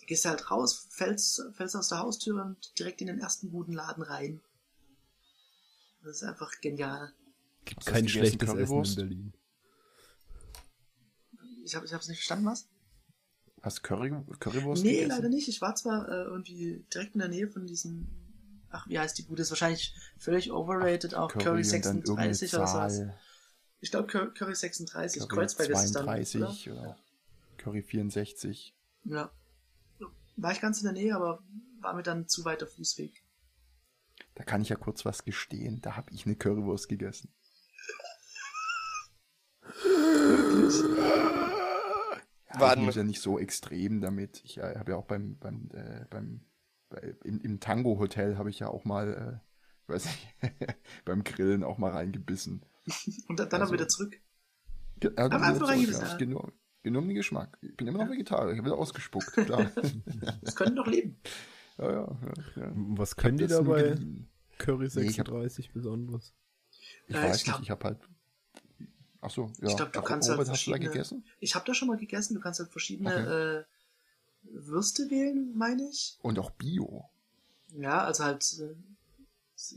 Du gehst halt raus, fällst, fällst aus der Haustür und direkt in den ersten guten Laden rein. Das ist einfach genial. Gibt kein schlechtes Essen in Currywurst? Berlin. Ich habe ich hab's nicht verstanden, was? Hast du Curry, Currywurst nee, gegessen? leider nicht. Ich war zwar äh, irgendwie direkt in der Nähe von diesem. Ach, wie heißt die Bude? Ist wahrscheinlich völlig overrated, auch Curry, irgendeine 36 oder sowas. Ich glaube Curry, Curry 36, Curry Kreuzberg ist es dann. Oder? 32 oder? Curry 64. Ja. War ich ganz in der Nähe, aber war mir dann zu weiter Fußweg. Da kann ich ja kurz was gestehen. Da habe ich eine Currywurst gegessen. Ja, Wann? Ich muss ja nicht so extrem damit. Ich äh, habe ja auch beim, beim, äh, beim bei, im, im Tango-Hotel habe ich ja auch mal, äh, weiß ich, beim Grillen auch mal reingebissen. Und dann, dann Also- auch wieder zurück. Ge- äh, Aber wieder einfach reingebissen, ja. ja. Geht nur um den Geschmack. Ich bin immer noch Vegetarier, ich habe wieder ausgespuckt, klar. Das können doch leben. ja, ja, ja, ja. Was können die dabei? Curry Nee, ich hab- 36 besonders. Ich Ja, weiß ich nicht, glaub- ich habe halt. Ach so, ja. Ich glaub, du Ach, kannst Robert, halt hast du da verschiedene- gegessen? Ich habe da schon mal gegessen. Du kannst halt verschiedene äh, Würste wählen, meine ich. Und auch Bio. Ja, also halt äh,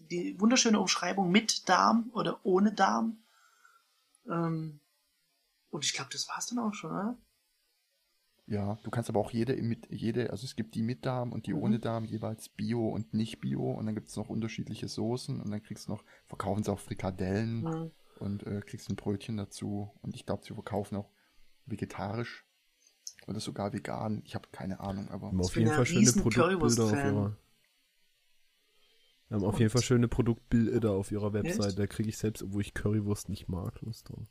die wunderschöne Umschreibung mit Darm oder ohne Darm. Ähm, und ich glaube, das war's dann auch schon, oder? Ja, du kannst aber auch jede, mit, jede, also es gibt die mit Darm und die Mhm. ohne Darm, jeweils Bio und nicht Bio. Und dann gibt es noch unterschiedliche Soßen und dann kriegst du noch, verkaufen sie auch Frikadellen Mhm. und äh, kriegst ein Brötchen dazu. Und ich glaube, sie verkaufen auch vegetarisch oder sogar vegan. Ich habe keine Ahnung, aber Wir haben auf bin jeden Fall schöne Produktbilder auf Currywurst-Fan. ihrer. Wir haben auf jeden Fall schöne Produktbilder auf ihrer Website. Echt? Da kriege ich selbst, obwohl ich Currywurst nicht mag, Lust drauf.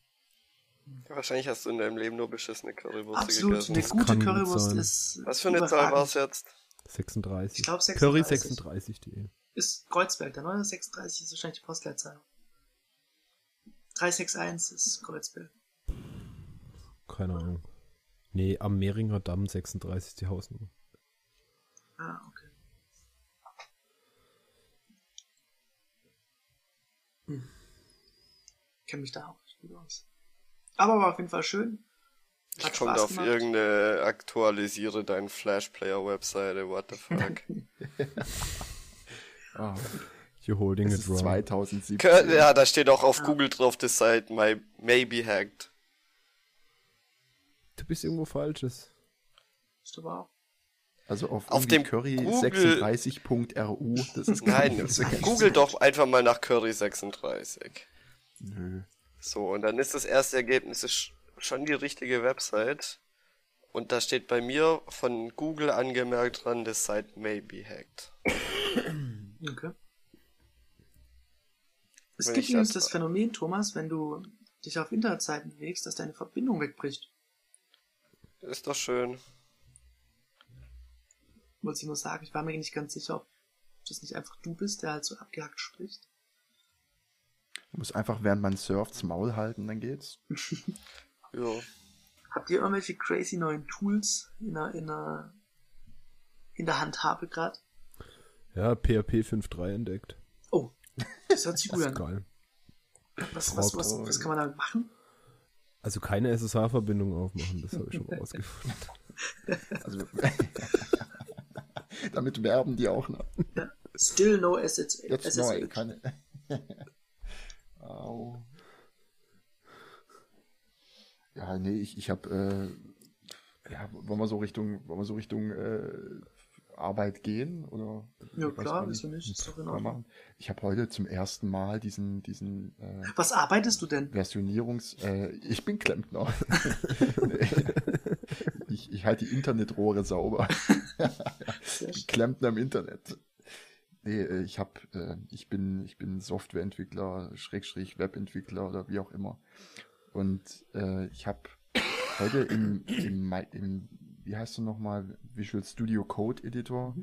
Wahrscheinlich hast du in deinem Leben nur beschissene Currywurst Absolut, gegessen. eine gute Currywurst sein. ist. Was für eine Zahl überragend. war es jetzt? 36. Ich glaub, Curry 36. 36.de. Ist Kreuzberg, der neue 36 ist wahrscheinlich die Postleitzahl. 361 ist Kreuzberg. Keine Ahnung. Nee, am Mehringer Damm 36 ist die Hausnummer. Ah, okay. Hm. Kenne mich da auch nicht gut aus. Aber war auf jeden Fall schön. Ich Hat komme Spaß auf gemacht. irgendeine aktualisiere deinen Flash-Player-Webseite, what the fuck. ah, You're holding es it ist wrong. 2017. Kö- ja, da steht auch auf Google drauf, das Site my, maybe hacked. Du bist irgendwo falsches. Ist aber auch. Also auf, Auf dem curry Google- 36.ru. Das ist Nein, das ist- google doch einfach mal nach Curry 36. Nö. So, und dann ist das erste Ergebnis ist schon die richtige Website. Und da steht bei mir von Google angemerkt dran, das Site maybe hacked. Okay. Es Wenn gibt übrigens das- das Phänomen, Thomas, wenn du dich auf Internetseiten bewegst, dass deine Verbindung wegbricht. Ist doch schön. Wollte ich nur sagen, ich war mir nicht ganz sicher, ob das nicht einfach du bist, der halt so abgehackt spricht. Du musst einfach, während man surft, das Maul halten, dann geht's. Ja. Habt ihr irgendwelche crazy neuen Tools in der, in der, in der Handhabe gerade? Ja, PHP 5.3 entdeckt. Oh, das hört sich Das gut ist an. geil. Was, was, was, was kann man damit machen? Also keine SSH-Verbindung aufmachen, das habe ich schon mal rausgefunden. Also, damit werben die auch noch. Still no assets. Jetzt SSH. neu, keine. Au. Ja, nee, ich, ich habe, äh, ja, wollen wir so Richtung, wollen wir so Richtung äh, Arbeit gehen oder? Ja klar, wieso nicht? Ist doch in Mal Ordnung. machen. Ich habe heute zum ersten Mal diesen, diesen äh, Was arbeitest du denn? Versionierungs, äh, ich bin Klempner. Ich, ich halte die Internetrohre sauber. Klempner im Internet. Nee, äh, ich hab, äh, ich bin, ich bin Softwareentwickler, Schrägstrich Webentwickler oder wie auch immer. Und äh, ich habe heute im, im, im, wie heißt du nochmal, Visual Studio Code Editor,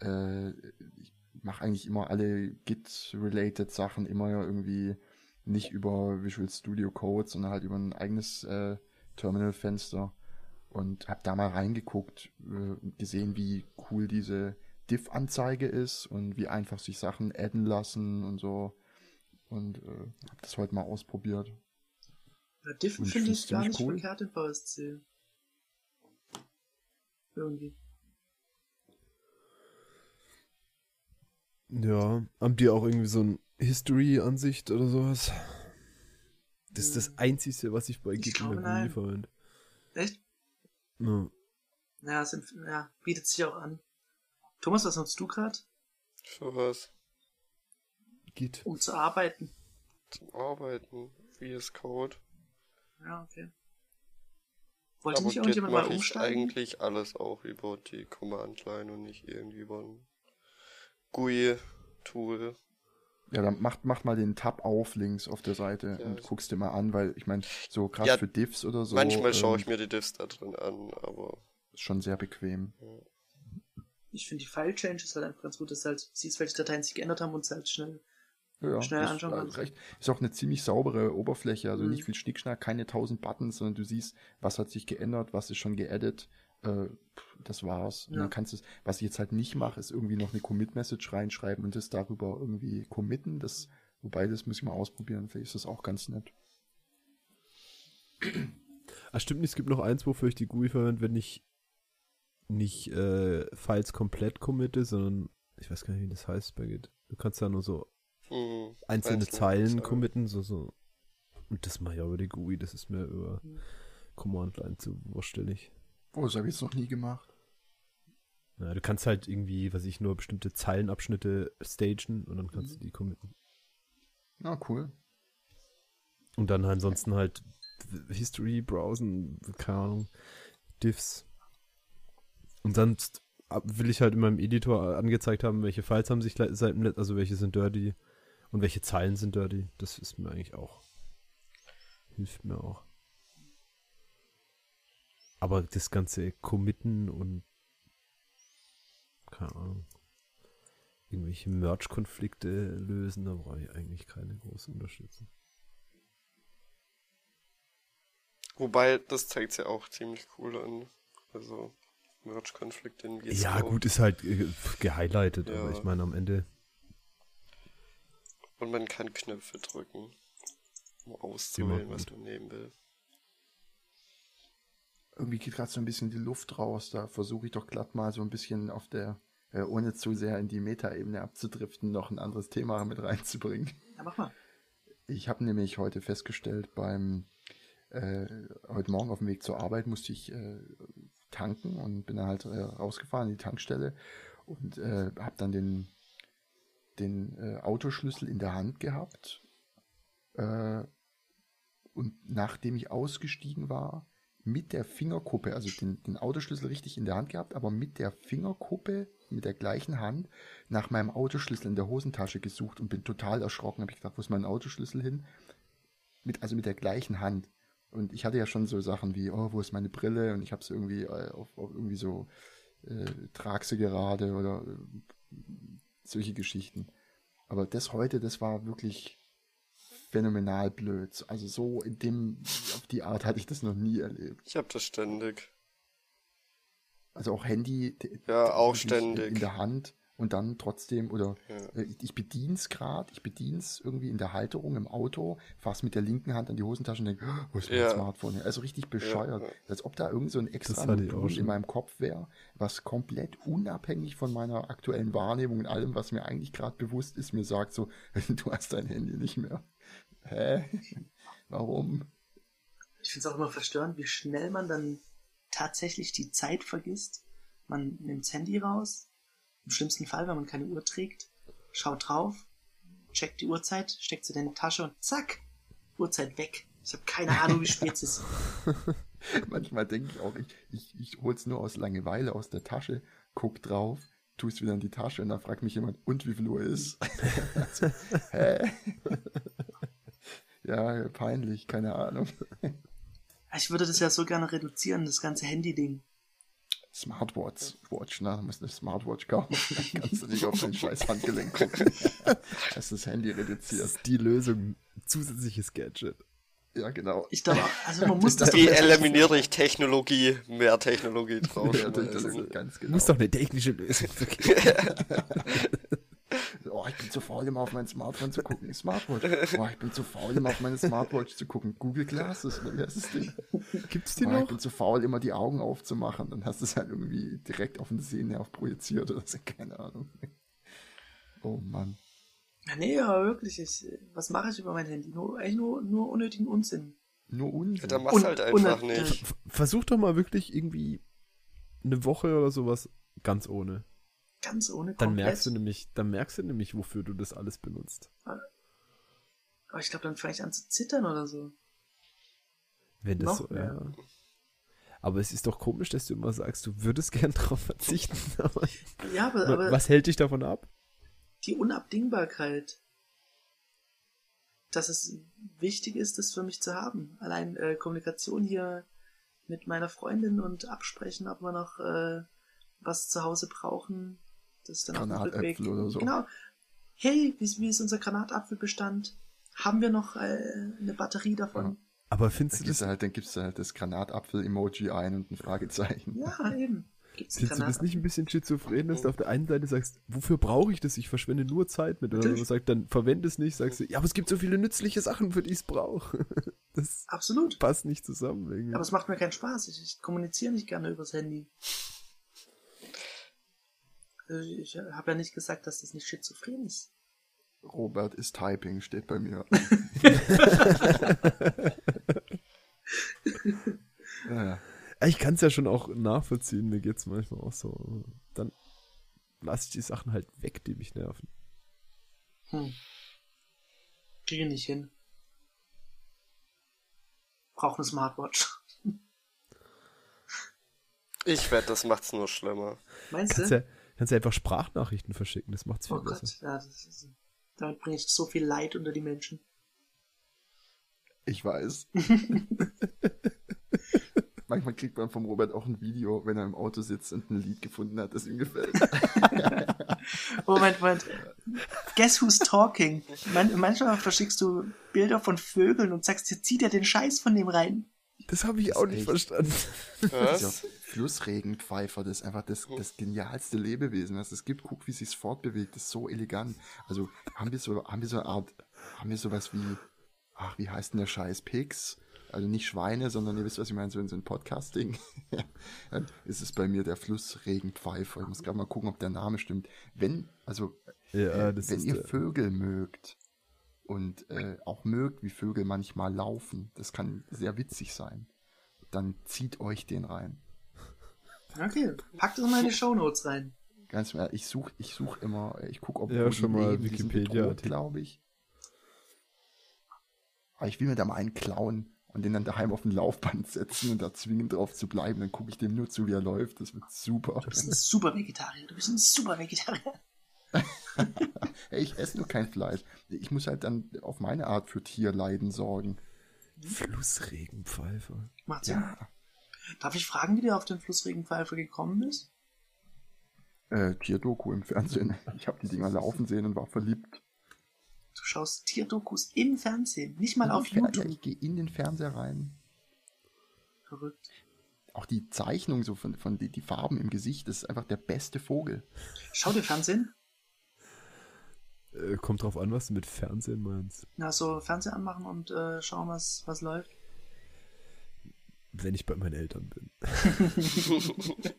äh, ich mache eigentlich immer alle Git-related Sachen immer irgendwie nicht über Visual Studio Code, sondern halt über ein eigenes äh, Terminal-Fenster und habe da mal reingeguckt, äh, gesehen, wie cool diese Diff-Anzeige ist und wie einfach sich Sachen adden lassen und so. Und äh, habe das heute mal ausprobiert. Ja, ich finde ich gar nicht cool. verkehrt in VSC. Irgendwie. Ja, haben die auch irgendwie so ein History-Ansicht oder sowas? Das ist das Einzige, was ich bei Git in der nein. verwende. Echt? Ja. Ja, sind, ja, bietet sich auch an. Thomas, was nutzt du gerade, Für was? Git. um zu arbeiten? Zum Arbeiten. VS Code. Ja, okay. Wollte Aber nicht irgendjemand mal mache ich umsteigen? eigentlich alles auch über die Command-Line und nicht irgendwie über ein GUI-Tool. Ja, dann mach, mach mal den Tab auf links auf der Seite Ja, und guckst dir mal an, weil ich meine, so gerade Ja, für Diffs oder so Manchmal schaue ähm, ich mir die Diffs da drin an, aber ist schon sehr bequem. Ich finde die File-Changes halt einfach ganz gut, dass du halt siehst, welche Dateien sich geändert haben und es halt schnell. Ja, ja, Schnell ist, anschauen kannst. recht. Ist auch eine ziemlich saubere Oberfläche, also Mhm. nicht viel Schnickschnack, keine tausend Buttons, sondern du siehst, was hat sich geändert, was ist schon geedit. Äh, das war's. Und Ja. dann kannst du was ich jetzt halt nicht mache, ist irgendwie noch eine Commit-Message reinschreiben und das darüber irgendwie committen. Das, wobei, das muss ich mal ausprobieren. Vielleicht ist das auch ganz nett. Ah, stimmt nicht, es gibt noch eins, wofür ich die GUI verwende, wenn ich nicht äh, Files komplett committe, sondern ich weiß gar nicht, wie das heißt bei Git. Du kannst da nur so hm, einzelne Einzelne Zeilen committen, so, so. Und das mache ich aber die GUI, das ist mir über Mhm. Command-Line zu wurstelig. Oh, das habe ich jetzt noch nie gemacht. Ja, du kannst halt irgendwie, was ich, nur bestimmte Zeilenabschnitte stagen und dann kannst du die committen. Na, cool. Und dann ansonsten halt History browsen, keine Ahnung, Diffs. Und dann ab- will ich halt in meinem Editor angezeigt haben, welche Files haben sich seit dem Let- also welche sind dirty und welche Zeilen sind dirty. Das ist mir eigentlich auch. Hilft mir auch. Aber das ganze Committen und keine Ahnung. Irgendwelche Merge-Konflikte lösen, da brauche ich eigentlich keine große Unterstützung. Wobei, das zeigt's ja auch ziemlich cool an. Also, Git. Ja, gut, ist halt äh, gehighlightet, Ja. aber ich meine, am Ende. Und man kann Knöpfe drücken, um auszuwählen, was man nehmen will. Irgendwie geht gerade so ein bisschen die Luft raus. Da versuche ich doch glatt mal so ein bisschen auf der, äh, ohne zu sehr in die Metaebene abzudriften, noch ein anderes Thema mit reinzubringen. Ja, mach mal. Ich habe nämlich heute festgestellt, beim äh, heute Morgen auf dem Weg zur Arbeit musste ich äh, tanken und bin dann halt äh, rausgefahren in die Tankstelle und äh, habe dann den, den äh, Autoschlüssel in der Hand gehabt. Äh, und nachdem ich ausgestiegen war, mit der Fingerkuppe, also den, den Autoschlüssel richtig in der Hand gehabt, aber mit der Fingerkuppe, mit der gleichen Hand, nach meinem Autoschlüssel in der Hosentasche gesucht und bin total erschrocken. Habe ich gedacht, wo ist mein Autoschlüssel hin? Mit, also mit der gleichen Hand. Und ich hatte ja schon so Sachen wie, oh, wo ist meine Brille? Und ich habe es irgendwie äh, auf, auf irgendwie so, äh, trag sie gerade oder äh, solche Geschichten. Aber das heute, das war wirklich phänomenal blöd. Also so in dem, auf die Art hatte ich das noch nie erlebt. Ich hab das ständig. Also auch Handy Ja, auch ständig. in der Hand und dann trotzdem oder Ja. äh, ich bedien's gerade, ich bedien's irgendwie in der Halterung im Auto, fass mit der linken Hand an die Hosentasche und denke, oh, wo ist mein Ja. Smartphone? Also richtig bescheuert, ja. als ob da irgend so ein extra Modul in meinem Kopf wäre, was komplett unabhängig von meiner aktuellen Wahrnehmung und allem, was mir eigentlich gerade bewusst ist, mir sagt so, du hast dein Handy nicht mehr. Hä? Warum? Ich finde es auch immer verstörend, wie schnell man dann tatsächlich die Zeit vergisst. Man nimmt das Handy raus. Im schlimmsten Fall, wenn man keine Uhr trägt, schaut drauf, checkt die Uhrzeit, steckt sie in die Tasche und zack, Uhrzeit weg. Ich habe keine Ahnung, wie spät es ist. Manchmal denke ich auch, ich, ich, ich hol's nur aus Langeweile aus der Tasche, guck drauf, tust wieder in die Tasche und dann fragt mich jemand, und wie viel Uhr ist? also, hä? ja, peinlich, keine Ahnung. Ich würde das ja so gerne reduzieren, das ganze Handy-Ding. Smartwatch, Watch, ne? Du musst eine Smartwatch kaufen, dann kannst du nicht auf dein scheiß Handgelenk gucken. Das Handy Das reduziert. ist die Lösung. Zusätzliches Gadget. Ja, genau. Ich auch- also man muss das Wie eliminiere ich Technologie, mehr Technologie drauf? Ja, das, das ist ganz genau. Muss doch eine technische Lösung Oh, ich bin zu faul, immer auf mein Smartphone zu gucken. Smartwatch. Oh, ich bin zu faul, immer auf meine Smartwatch zu gucken. Google Glasses, oder wie heißt das Ding? Gibt's die ich noch? bin zu faul, immer die Augen aufzumachen. Dann hast du es halt irgendwie direkt auf den Sehnerv projiziert oder so. Keine Ahnung. Oh Mann. Ja, nee, aber wirklich, ich, was mache ich über mein Handy? Nur, eigentlich nur, nur unnötigen Unsinn. Nur Unsinn. Dann mach's Und- halt einfach nicht. Versuch doch mal wirklich irgendwie eine Woche oder sowas ganz ohne. Ganz ohne Dann komplett. merkst du nämlich, dann merkst du nämlich, wofür du das alles benutzt. Aber ich glaube, dann fange ich an zu zittern oder so. Wenn das Noch so, mehr. ja. Aber es ist doch komisch, dass du immer sagst, du würdest gern drauf verzichten. Aber Ja, aber, aber was hält dich davon ab? die Unabdingbarkeit. dass es wichtig ist, das für mich zu haben. Allein äh, Kommunikation hier mit meiner Freundin und absprechen, ob wir noch äh, was zu Hause brauchen. Das ist dann Granatäpfel oder so. Genau. Hey, wie, wie ist unser Granatapfelbestand? Haben wir noch äh, eine Batterie davon? Aber Da findest du gibst das, du halt, dann gibst du halt das Granatapfel-Emoji ein und ein Fragezeichen. Ja, eben. Gibt's findest du das nicht ein bisschen schizophren, dass du auf der einen Seite sagst, wofür brauche ich das? Ich verschwende nur Zeit mit. Und dann Natürlich. sagt, dann verwende es nicht, sagst du, ja, aber es gibt so viele nützliche Sachen, für die ich es brauche. Das Absolut. passt nicht zusammen irgendwie. Aber es macht mir keinen Spaß. Ich, ich kommuniziere nicht gerne übers Handy. Äh, Ich habe ja nicht gesagt, dass das nicht schizophren ist. Robert ist Typing, steht bei mir. ja, Ich kann es ja schon auch nachvollziehen, mir geht's manchmal auch so. Dann lasse ich die Sachen halt weg, die mich nerven. Hm. Kriege nicht hin. Brauche eine Smartwatch. Ich wette, das macht's nur schlimmer. Meinst du? Kannst ja einfach Sprachnachrichten verschicken, das macht's viel oh Gott, besser. ja, das ist, damit bringe ich so viel Leid unter die Menschen. ich weiß. Manchmal kriegt man vom Robert auch ein Video, wenn er im Auto sitzt und ein Lied gefunden hat, das ihm gefällt. Moment, Moment. Guess who's talking? Man, manchmal verschickst du Bilder von Vögeln und sagst, jetzt zieht er den Scheiß von dem rein. Das habe ich Das auch nicht echt- verstanden. Was? Flussregenpfeifer, das ist einfach das, das genialste Lebewesen, was es gibt. Guck, wie sie es fortbewegt, das ist so elegant. Also haben wir so, haben wir so eine Art, haben wir sowas wie, ach, wie heißt denn der Scheiß? Pigs? Also nicht Schweine, sondern ihr wisst, was ich meine, so in so ein Podcasting. Dann ist es bei mir der Flussregenpfeifer. Ich muss gerade mal gucken, ob der Name stimmt. Wenn, also, Ja, äh, das wenn ist ihr der- Vögel mögt und äh, auch mögt, wie Vögel manchmal laufen, das kann sehr witzig sein, dann zieht euch den rein. Okay, pack das mal in die Shownotes rein. Ganz mehr, ich suche ich such immer, ich gucke, ob Ja, schon mal Wikipedia glaube ich. Aber ich will mir da mal einen klauen und den dann daheim auf ein Laufband setzen und da zwingen drauf zu bleiben. Dann gucke ich dem nur zu, wie er läuft. Das wird super. Du bist ein super Vegetarier. Du bist ein super Vegetarier. Hey, ich esse nur kein Fleisch. Ich muss halt dann auf meine Art für Tierleiden sorgen. Flussregenpfeifer. Macht Sinn. Ja. Darf ich fragen, wie du auf den Flussregenpfeifer gekommen bist? Äh, Tierdoku im Fernsehen. Ich habe die Dinger laufen sehen und war verliebt. Du schaust Tierdokus im Fernsehen, nicht mal auf Ja, YouTube. ich gehe in den Fernseher rein. Verrückt. Auch die Zeichnung so von, von die, die Farben im Gesicht, das ist einfach der beste Vogel. Schau dir Fernsehen. Äh, kommt drauf an, was du mit Fernsehen meinst. Na, so Fernseher anmachen und äh, schauen, was, was läuft. Wenn ich bei meinen Eltern bin.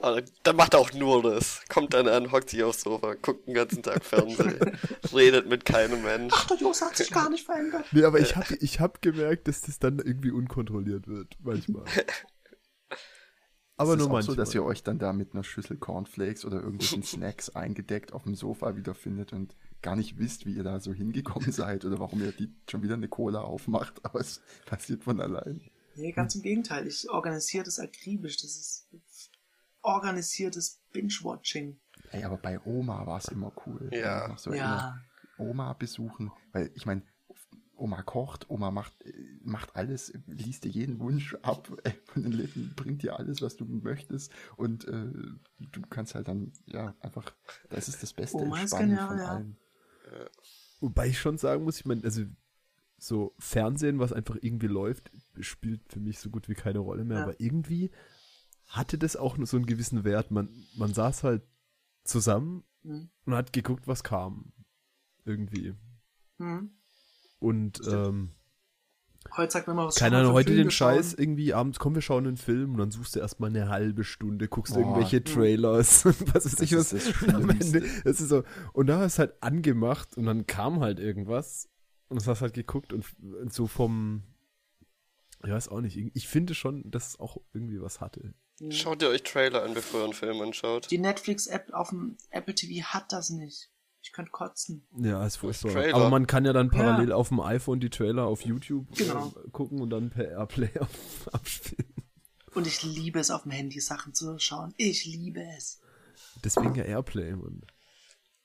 Aber dann macht er auch nur das. Kommt dann an, hockt sich aufs Sofa, guckt den ganzen Tag Fernsehen, redet mit keinem Mensch. Ach, der Jos hat sich gar nicht verändert. Nee, aber ich habe ich hab gemerkt, dass das dann irgendwie unkontrolliert wird, manchmal. Aber es ist nur auch manchmal. so, dass ihr euch dann da mit einer Schüssel Cornflakes oder irgendwelchen Snacks eingedeckt auf dem Sofa wiederfindet und gar nicht wisst, wie ihr da so hingekommen seid oder warum ihr die schon wieder eine Cola aufmacht, aber es passiert von allein. Nee, ganz im Gegenteil. Ich organisiere das akribisch. Das ist organisiertes Binge-Watching. Ey, aber bei Oma war es immer cool. Ja. So Ja. Oma besuchen, weil ich meine, Oma kocht, Oma macht, äh, macht alles, liest dir jeden Wunsch ab äh, von den Lippen, bringt dir alles, was du möchtest und äh, du kannst halt dann, ja, einfach, das ist das beste Oma ist Entspannen genial, von ja. allem. Wobei ich schon sagen muss, ich meine, also so Fernsehen, was einfach irgendwie läuft, spielt für mich so gut wie keine Rolle mehr. Ja. Aber irgendwie hatte das auch nur so einen gewissen Wert. Man, man saß halt zusammen Hm. und hat geguckt, was kam. Irgendwie. Hm. Und ähm, Heute sagt man mal, was keine schauen wir Ahnung, für heute Filme den Scheiß schauen? irgendwie abends, komm, wir schauen einen Film und dann suchst du erstmal eine halbe Stunde, guckst Boah. irgendwelche Trailers und was weiß Das ich ist was. das Und am Ende, das ist so, und da hast du halt angemacht und dann kam halt irgendwas und das hast halt geguckt und und so vom, ich weiß auch nicht, ich finde schon, dass es auch irgendwie was hatte. Hm. Schaut ihr euch Trailer an, bevor ihr einen Film anschaut. Die Netflix-App auf dem Apple TV hat das nicht. Ich könnte kotzen. Ja, ist furchtbar. Aber man kann ja dann parallel Ja. auf dem iPhone die Trailer auf YouTube Genau. äh, gucken und dann per Airplay abspielen. Und ich liebe es, auf dem Handy Sachen zu schauen. Ich liebe es. Deswegen ja Airplay, Mann.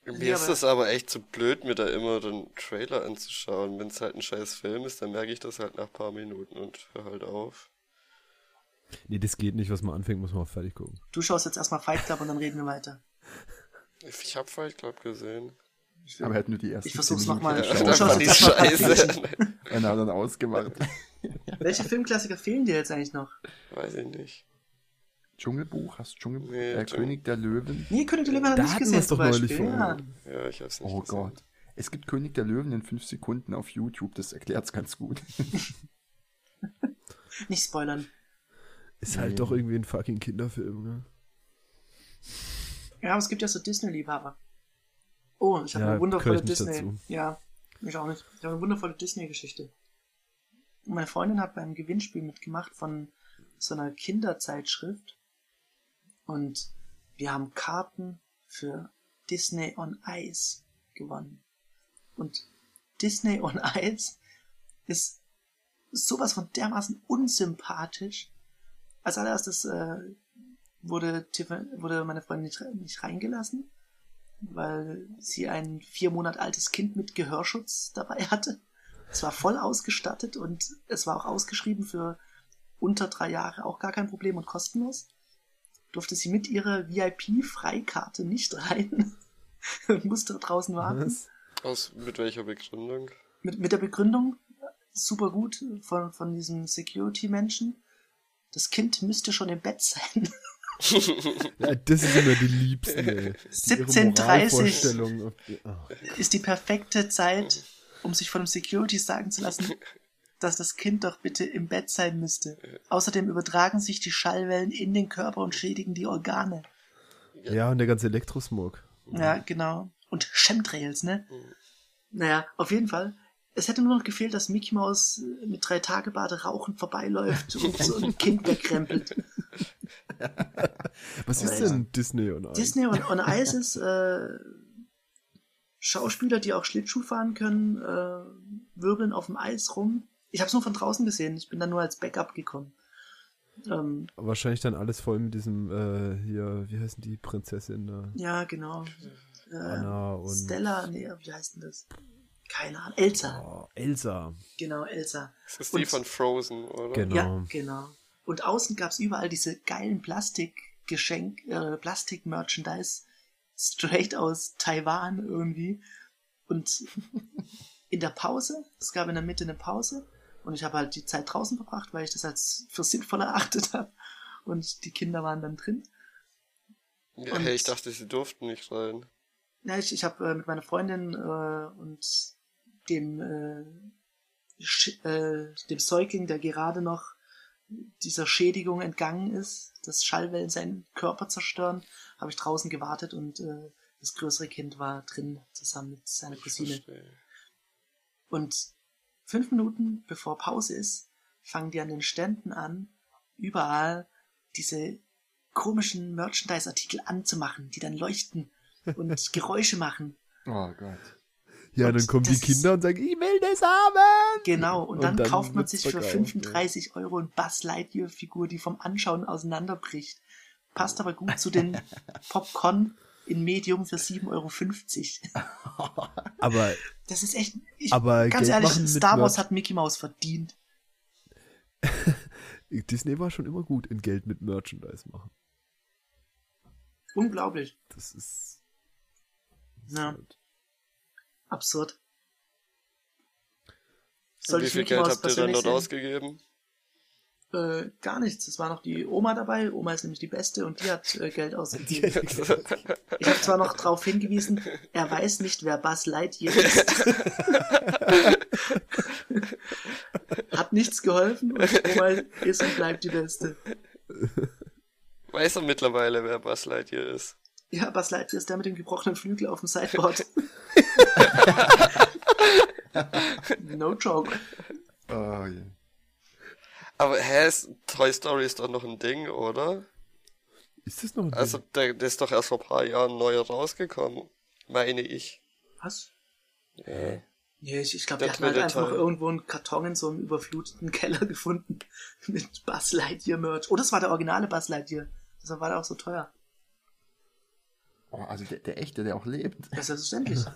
Mir Ja, ist das aber echt zu blöd, mir da immer den Trailer anzuschauen. Wenn es halt ein scheiß Film ist, dann merke ich das halt nach ein paar Minuten und höre halt auf. Nee, das geht nicht, was man anfängt, muss man auch fertig gucken. Du schaust jetzt erstmal Fight Club und dann reden wir weiter. Ich hab Fight Club gesehen. Aber er hat nur die ersten Ich versuch's 10 noch Minuten mal. Ja, die erst mal Scheiße. Und er hat dann ausgemacht. Welche Filmklassiker fehlen dir jetzt eigentlich noch? Weiß ich nicht. Dschungelbuch, hast du Dschungelbuch? Nee, der Dschungel- König der Löwen. Nee, König der Löwen hat Da er nicht gesehen doch neulich. Ja. Ja, ich hab's nicht Oh gesehen. Gott. Es gibt König der Löwen in 5 Sekunden auf YouTube, das erklärt's ganz gut. Nicht spoilern. Ist halt Nee. doch irgendwie ein fucking Kinderfilm, ne? Ja, aber es gibt ja so Disney-Liebhaber. Oh, ich habe Ja, eine wundervolle Disney. dazu. Ja, ich auch nicht. Ich habe eine wundervolle Disney-Geschichte. Meine Freundin hat beim Gewinnspiel mitgemacht von so einer Kinderzeitschrift. Und wir haben Karten für Disney on Ice gewonnen. Und Disney on Ice ist sowas von dermaßen unsympathisch. Als allererstes äh, wurde, wurde meine Freundin nicht, nicht reingelassen, weil sie ein vier Monat altes Kind mit Gehörschutz dabei hatte. Es war voll ausgestattet und es war auch ausgeschrieben für unter drei Jahre auch gar kein Problem und kostenlos. Durfte sie mit ihrer VIP-Freikarte nicht rein und musste draußen warten. Was? Aus, mit welcher Begründung? Mit, mit der Begründung, super gut von, von diesem Security-Menschen, das Kind müsste schon im Bett sein. Ja, das sind immer die Liebsten, ey. Die ihre 17:30. Moralvorstellungen auf die- ach, ist die perfekte Zeit, um sich von dem Security sagen zu lassen, dass das Kind doch bitte im Bett sein müsste. Außerdem übertragen sich die Schallwellen in den Körper und schädigen die Organe. Ja, und der ganze Elektrosmog. Ja, genau. Und Chemtrails, ne? Naja, auf jeden Fall. Es hätte nur noch gefehlt, dass Mickey Mouse mit drei Tage Bade rauchend vorbeiläuft und so ein Kind wegkrempelt. Was ist denn Disney und Eis? Disney on, on Ice ist äh, Schauspieler, die auch Schlittschuh fahren können, äh, wirbeln auf dem Eis rum. Ich habe es nur von draußen gesehen. Ich bin dann nur als Backup gekommen. Ähm, Wahrscheinlich dann alles voll mit diesem, äh, hier, wie heißen die Prinzessin da? ja, genau. Äh, Anna und Stella, nee, wie heißt denn das? Keine Ahnung. Elsa. oh, Elsa. Genau, Elsa. Das ist die Und- von Frozen, oder? Genau. Ja, genau. Und außen gab's überall diese geilen Plastikgeschenk, äh, Plastik-Merchandise, straight aus Taiwan irgendwie. Und in der Pause, es gab in der Mitte eine Pause, und ich habe halt die Zeit draußen verbracht, weil ich das als für sinnvoll erachtet habe. Und die Kinder waren dann drin. Ja, hey, ich dachte, sie durften nicht rein. Ja, ich, ich habe äh, mit meiner Freundin äh, und dem, äh, Sch äh, dem Säugling, der gerade noch dieser Schädigung entgangen ist, dass Schallwellen seinen Körper zerstören, habe ich draußen gewartet und äh, das größere Kind war drin zusammen mit seiner Cousine. Und fünf Minuten bevor Pause ist, fangen die an den Ständen an, überall diese komischen Merchandise-Artikel anzumachen, die dann leuchten und Geräusche machen. Oh Gott. Ja, Und dann kommen die Kinder und sagen, ich will das haben! Genau, und Und dann, dann kauft man sich für verkauft, 35 Euro eine Buzz Lightyear-Figur, die vom Anschauen auseinanderbricht. Passt aber gut zu den Popcorn in Medium für 7,50 Euro. Aber Das ist echt. Ich, Aber ganz Geld ehrlich, Star Wars Merch- hat Mickey Mouse verdient. Disney war schon immer gut in Geld mit Merchandise machen. Unglaublich. Das ist. das Ja. halt- Absurd. Soll wie ich viel Mickey Geld habt ihr dann persönlich dort sehen? ausgegeben? Äh, gar nichts. Es war noch die Oma dabei. Oma ist nämlich die Beste und die hat äh, Geld ausgegeben. Ich habe zwar noch darauf hingewiesen, er weiß nicht, wer Buzz Lightyear ist. Hat nichts geholfen und Oma ist und bleibt die Beste. Weiß er mittlerweile, wer Buzz Lightyear ist? Ja, Buzz Lightyear ist der mit dem gebrochenen Flügel auf dem Sideboard. no joke. Oh, je. Aber hä, ist, Toy Story ist doch noch ein Ding, oder? Ist das noch ein Also, Ding? der, der ist doch erst vor ein paar Jahren neu rausgekommen. Meine ich. Was? Ja. Nee, ich, ich glaube, Der hatten halt einfach noch irgendwo einen Karton in so einem überfluteten Keller gefunden mit Buzz Lightyear Merch. Oh, das war der originale Buzz Lightyear. Deshalb war der auch so teuer. Oh, also der, der echte, der auch lebt. Ja, selbstverständlich.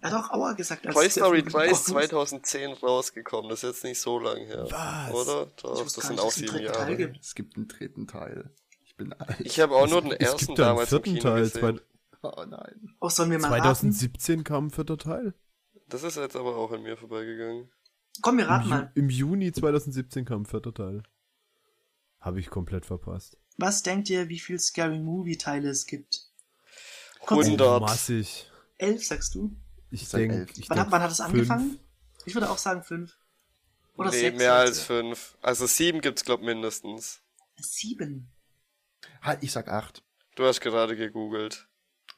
er hat auch Aua gesagt. als Toy Story Film 3 ist raus- 2010 rausgekommen, das ist jetzt nicht so lang her. Was? Oder? Doch, das sind nicht, auch es sieben dritten Teil Jahre. gibt. Es gibt einen dritten Teil. Ich bin alt. Ich habe auch nur den es ersten gibt da einen damals im vierten Kino Teil. gesehen. Oh nein. Oh, sollen wir mal raten? 2017 kam ein vierter Teil. Das ist jetzt aber auch an mir vorbeigegangen. Komm, wir Im, raten Ju mal. Im Juni 2017 kam ein vierter Teil. Habe ich komplett verpasst. Was denkt ihr, wie viel Scary Movie Teile es gibt? Kurz- 100. Massig. Elf, sagst du? Ich Ich sag denke. elf. Ich Wann, denk hat, wann hat es angefangen? Ich würde auch sagen fünf. Oder nee, sechs. mehr als fünf. Also sieben gibt's glaub mindestens. Sieben. Halt, ich sag acht. Du hast gerade gegoogelt.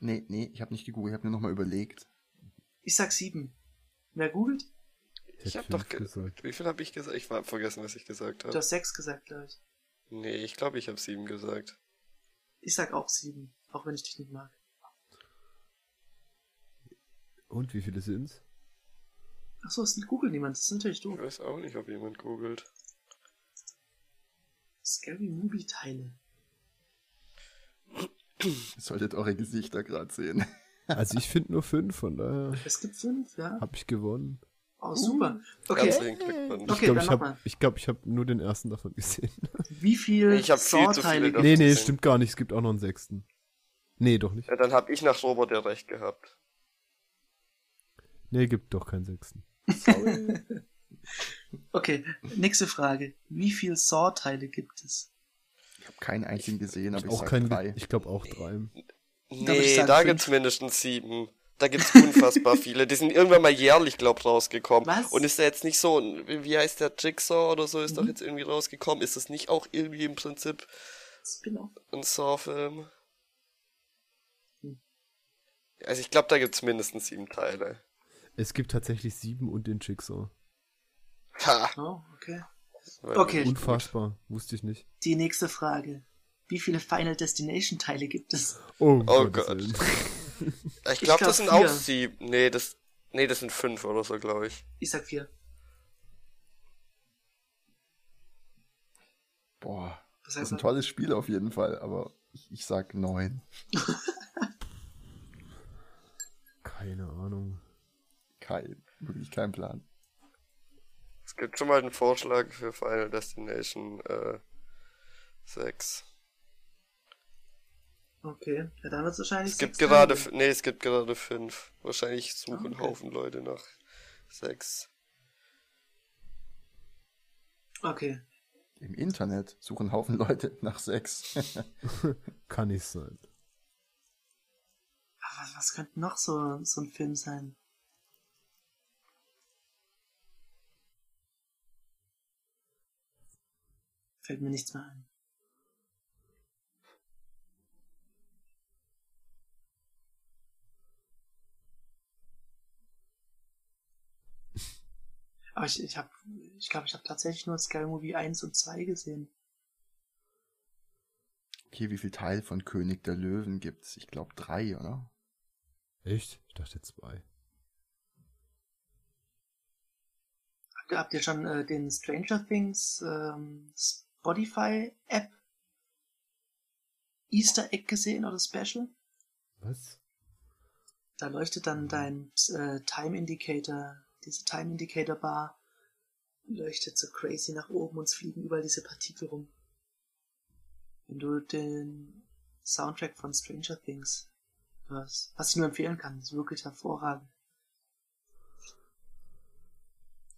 Nee, nee, ich habe nicht gegoogelt, ich habe mir nochmal überlegt. Ich sag sieben. Wer googelt? Ich hätte hab doch ge gesagt. Wie viel habe ich gesagt? Ich hab vergessen, was ich gesagt Du habe. hast sechs gesagt, glaube ich. Nee, ich glaube, ich habe sieben gesagt. Ich sag auch sieben, auch wenn ich dich nicht mag. Und wie viele sind's? Achso, es googelt niemand, das ist natürlich Ich doof. weiß auch nicht, ob jemand googelt. Scary Movie Teile. Ihr solltet eure Gesichter gerade sehen. Also ich finde nur fünf, von daher Es gibt fünf, ja. habe ich gewonnen. Oh, super. Okay. Okay, ich glaube, ich habe ich glaub, ich hab nur den ersten davon gesehen. wie viel Ich hab viel zu viele nee, nee, gesehen. stimmt gar nicht. Es gibt auch noch einen sechsten. Nee, doch nicht. Ja, dann habe ich nach Robert ja recht gehabt. Nee, gibt doch keinen sechsten. Okay, nächste Frage. Wie viel Saw-Teile gibt es? Ich habe keinen einzigen gesehen, aber ich auch sag kein, drei. ich glaube auch drei. Ich Nee, da fünf? gibt's mindestens sieben. Da gibt's unfassbar viele. Die sind irgendwann mal jährlich, glaub rausgekommen. Was? Und ist da jetzt nicht so, wie heißt der Jigsaw oder so, ist Mhm. doch jetzt irgendwie rausgekommen. Ist das nicht auch irgendwie im Prinzip ein Saw-Film? Hm. Also ich glaube, da gibt's mindestens sieben Teile. Es gibt tatsächlich sieben und den Jigsaw. Ha! Oh, okay. Okay. Unfassbar. Wusste ich nicht. Die nächste Frage. Wie viele Final Destination Teile gibt es? Oh, Oh Gott. Ich glaube, glaub das sind vier. auch sieben. Nee, das, nee, das sind fünf oder so, glaube ich. Ich sag vier. Boah, Was das ist ein tolles Spiel auf jeden Fall, aber ich, ich sag neun. Keine Ahnung. Kein, wirklich kein Plan. Es gibt schon mal einen Vorschlag für Final Destination äh, 6. Okay, ja, dann wird es wahrscheinlich Es gibt gerade, f- nee, es gibt gerade fünf. Wahrscheinlich suchen okay. Haufen Leute nach sechs. Okay. Im Internet suchen Haufen Leute nach Sex. Kann nicht sein. Was, was könnte noch so, so ein Film sein? Fällt mir nichts mehr ein. Aber ich, ich habe, ich glaube, ich habe tatsächlich nur Scary Movie 1 und 2 gesehen. okay, wie viel Teil von König der Löwen gibt's? Ich glaube drei, oder? Echt? Ich dachte zwei. Habt ihr- Habt ihr schon äh, den Stranger Things ähm, Spotify App Easter Egg gesehen oder Special? Was? Da leuchtet dann dein äh, Time Indicator, diese Time Indicator Bar, leuchtet so crazy nach oben und es fliegen überall diese Partikel rum. Wenn du den Soundtrack von Stranger Things hörst, was ich nur empfehlen kann, ist wirklich hervorragend.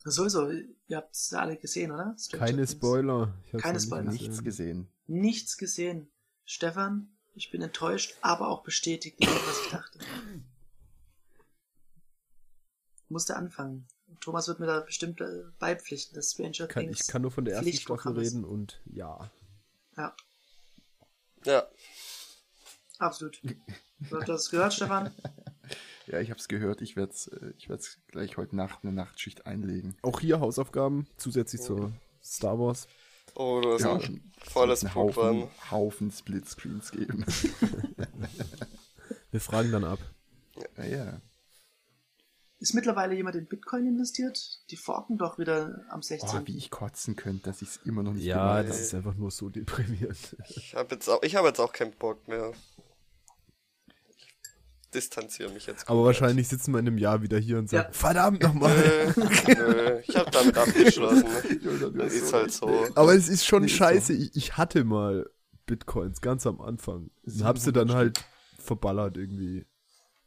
Sowieso, ihr habt es alle gesehen, oder? Stranger Keine Things? Spoiler. Ich Keine nicht Spoiler. Nichts gesehen. Nichts gesehen. Stefan, ich bin enttäuscht, aber auch bestätigt, nicht, was ich dachte. Ich musste anfangen. Thomas wird mir da bestimmt äh, beipflichten, dass Stranger Kann, Things ich kann nur von der ersten Staffel reden und ja. Ja, Ja. absolut. Du hast das gehört, Stefan? Ja, ich hab's gehört. Ich werde es ich werd's gleich heute Nacht eine Nachtschicht einlegen. Auch hier Hausaufgaben zusätzlich Oh. zur Star Wars. Oh, du hast Ja, ein volles einen Programm. Haufen, Haufen Splitscreens geben. Wir fragen dann ab. ja, ja. Ist mittlerweile jemand in Bitcoin investiert? Die forken doch wieder am 16. Oh, wie ich kotzen könnte, dass ich es immer noch nicht Ja, gemacht das ist einfach nur so deprimierend. Ich habe jetzt, auch- ich hab jetzt auch keinen Bock mehr. Distanziere mich jetzt. Aber wahrscheinlich sitzen wir in einem Jahr wieder hier und sagen, Ja. verdammt nochmal. Nö, nö, ich habe damit abgeschlossen. Das hast ist so halt so. Aber es ist schon Nee, ist scheiße. Ich, ich hatte mal Bitcoins ganz am Anfang. Und hab sie dann 700 halt verballert irgendwie.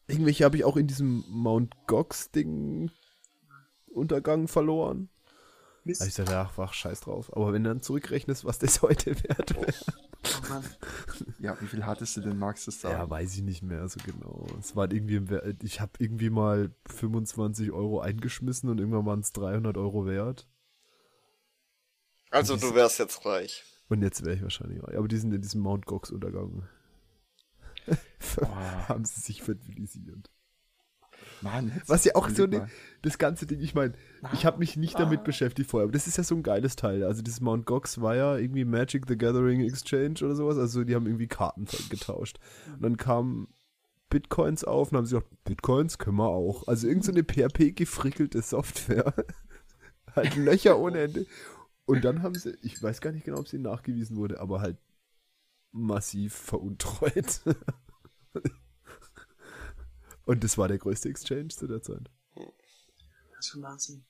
Irgendwelche habe ich auch in diesem Mount Gox-Ding Untergang verloren. Mist. Da ich gesagt, ach, wach, scheiß drauf. Aber wenn du dann zurückrechnest, was das heute wert wäre. Oh Mann. Ja, wie viel hattest du denn, magst du es sagen? Ja, weiß ich nicht mehr so genau. Es war irgendwie, ich habe irgendwie mal 25 Euro eingeschmissen und irgendwann waren es 300 Euro wert. Also du wärst jetzt reich. Und jetzt wäre ich wahrscheinlich reich. Aber die sind in diesem Mount Gox Untergang. Haben sie sich fertilisiert. Mann, Was ja auch so ne, das ganze Ding, ich meine, ich habe mich nicht damit beschäftigt vorher, aber das ist ja so ein geiles Teil. Also dieses Mount Gox war ja irgendwie Magic the Gathering Exchange oder sowas, also die haben irgendwie Karten getauscht. Und dann kamen Bitcoins auf und haben sie gesagt, Bitcoins können wir auch. Also irgend so eine PHP gefrickelte Software. halt Löcher ohne Ende. Und dann haben sie, ich weiß gar nicht genau, ob sie nachgewiesen wurde, aber halt massiv veruntreut. Und das war der größte Exchange zu der Zeit. Das ist schon Wahnsinn.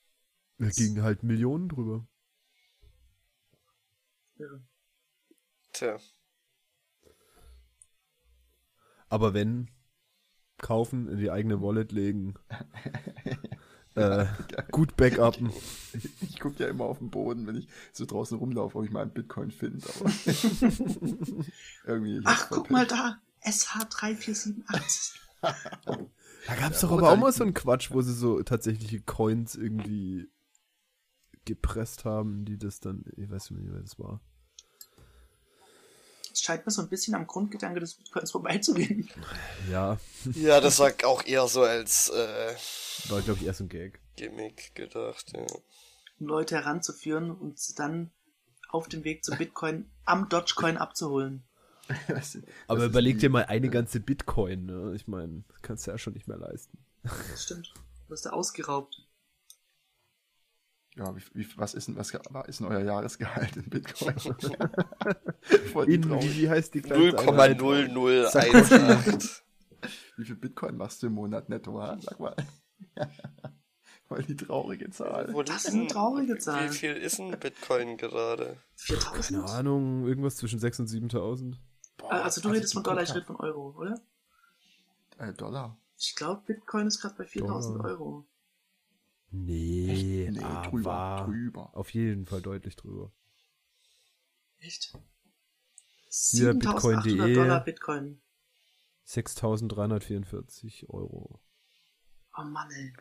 Da gingen halt Millionen drüber. Irre. Tja. Aber wenn, kaufen, in die eigene Wallet legen, äh, gut backuppen. Ich gucke ja immer auf den Boden, wenn ich so draußen rumlaufe, ob ich mal einen Bitcoin finde. Ich Ach, guck Pech. mal da. SH3478. Da gab es Ja, doch aber auch mal so einen Quatsch, wo sie so tatsächliche Coins irgendwie gepresst haben, die das dann, ich weiß nicht mehr, wer das war. Es scheint mir so ein bisschen am Grundgedanke des Bitcoins vorbeizugehen. Ja, Ja, das war auch eher so als äh, war glaube ich erst ein Gag. Gimmick gedacht, ja. um Leute heranzuführen und sie dann auf dem Weg zum Bitcoin am Dogecoin abzuholen. Aber überleg dir mal eine ganze Bitcoin, ne? Ich meine, das kannst du ja schon nicht mehr leisten. Das stimmt. Du hast da ausgeraubt. Ja, wie, wie, was ist denn, was ist denn euer Jahresgehalt in Bitcoin? Voll In, wie, heißt die kleinste Einheit? 0,0018. Wie viel Bitcoin machst du im Monat netto? ha? Sag mal. Voll die traurige Zahl. Wo Das ist eine traurige Zahl. Wie viel ist ein Bitcoin gerade? 4000? Keine Ahnung, irgendwas zwischen 6.000 und 7.000. Boah, Also du redest von Dollar, ich rede von Euro, oder? Äh, Dollar. Ich glaube, Bitcoin ist gerade bei 4000 Dollar. Euro. Nee, Nee, aber drüber, drüber. auf jeden Fall deutlich drüber. Echt? Hier, 7800 Bitcoin.de. Dollar Bitcoin. 6.344 Euro. Oh Mann, ey.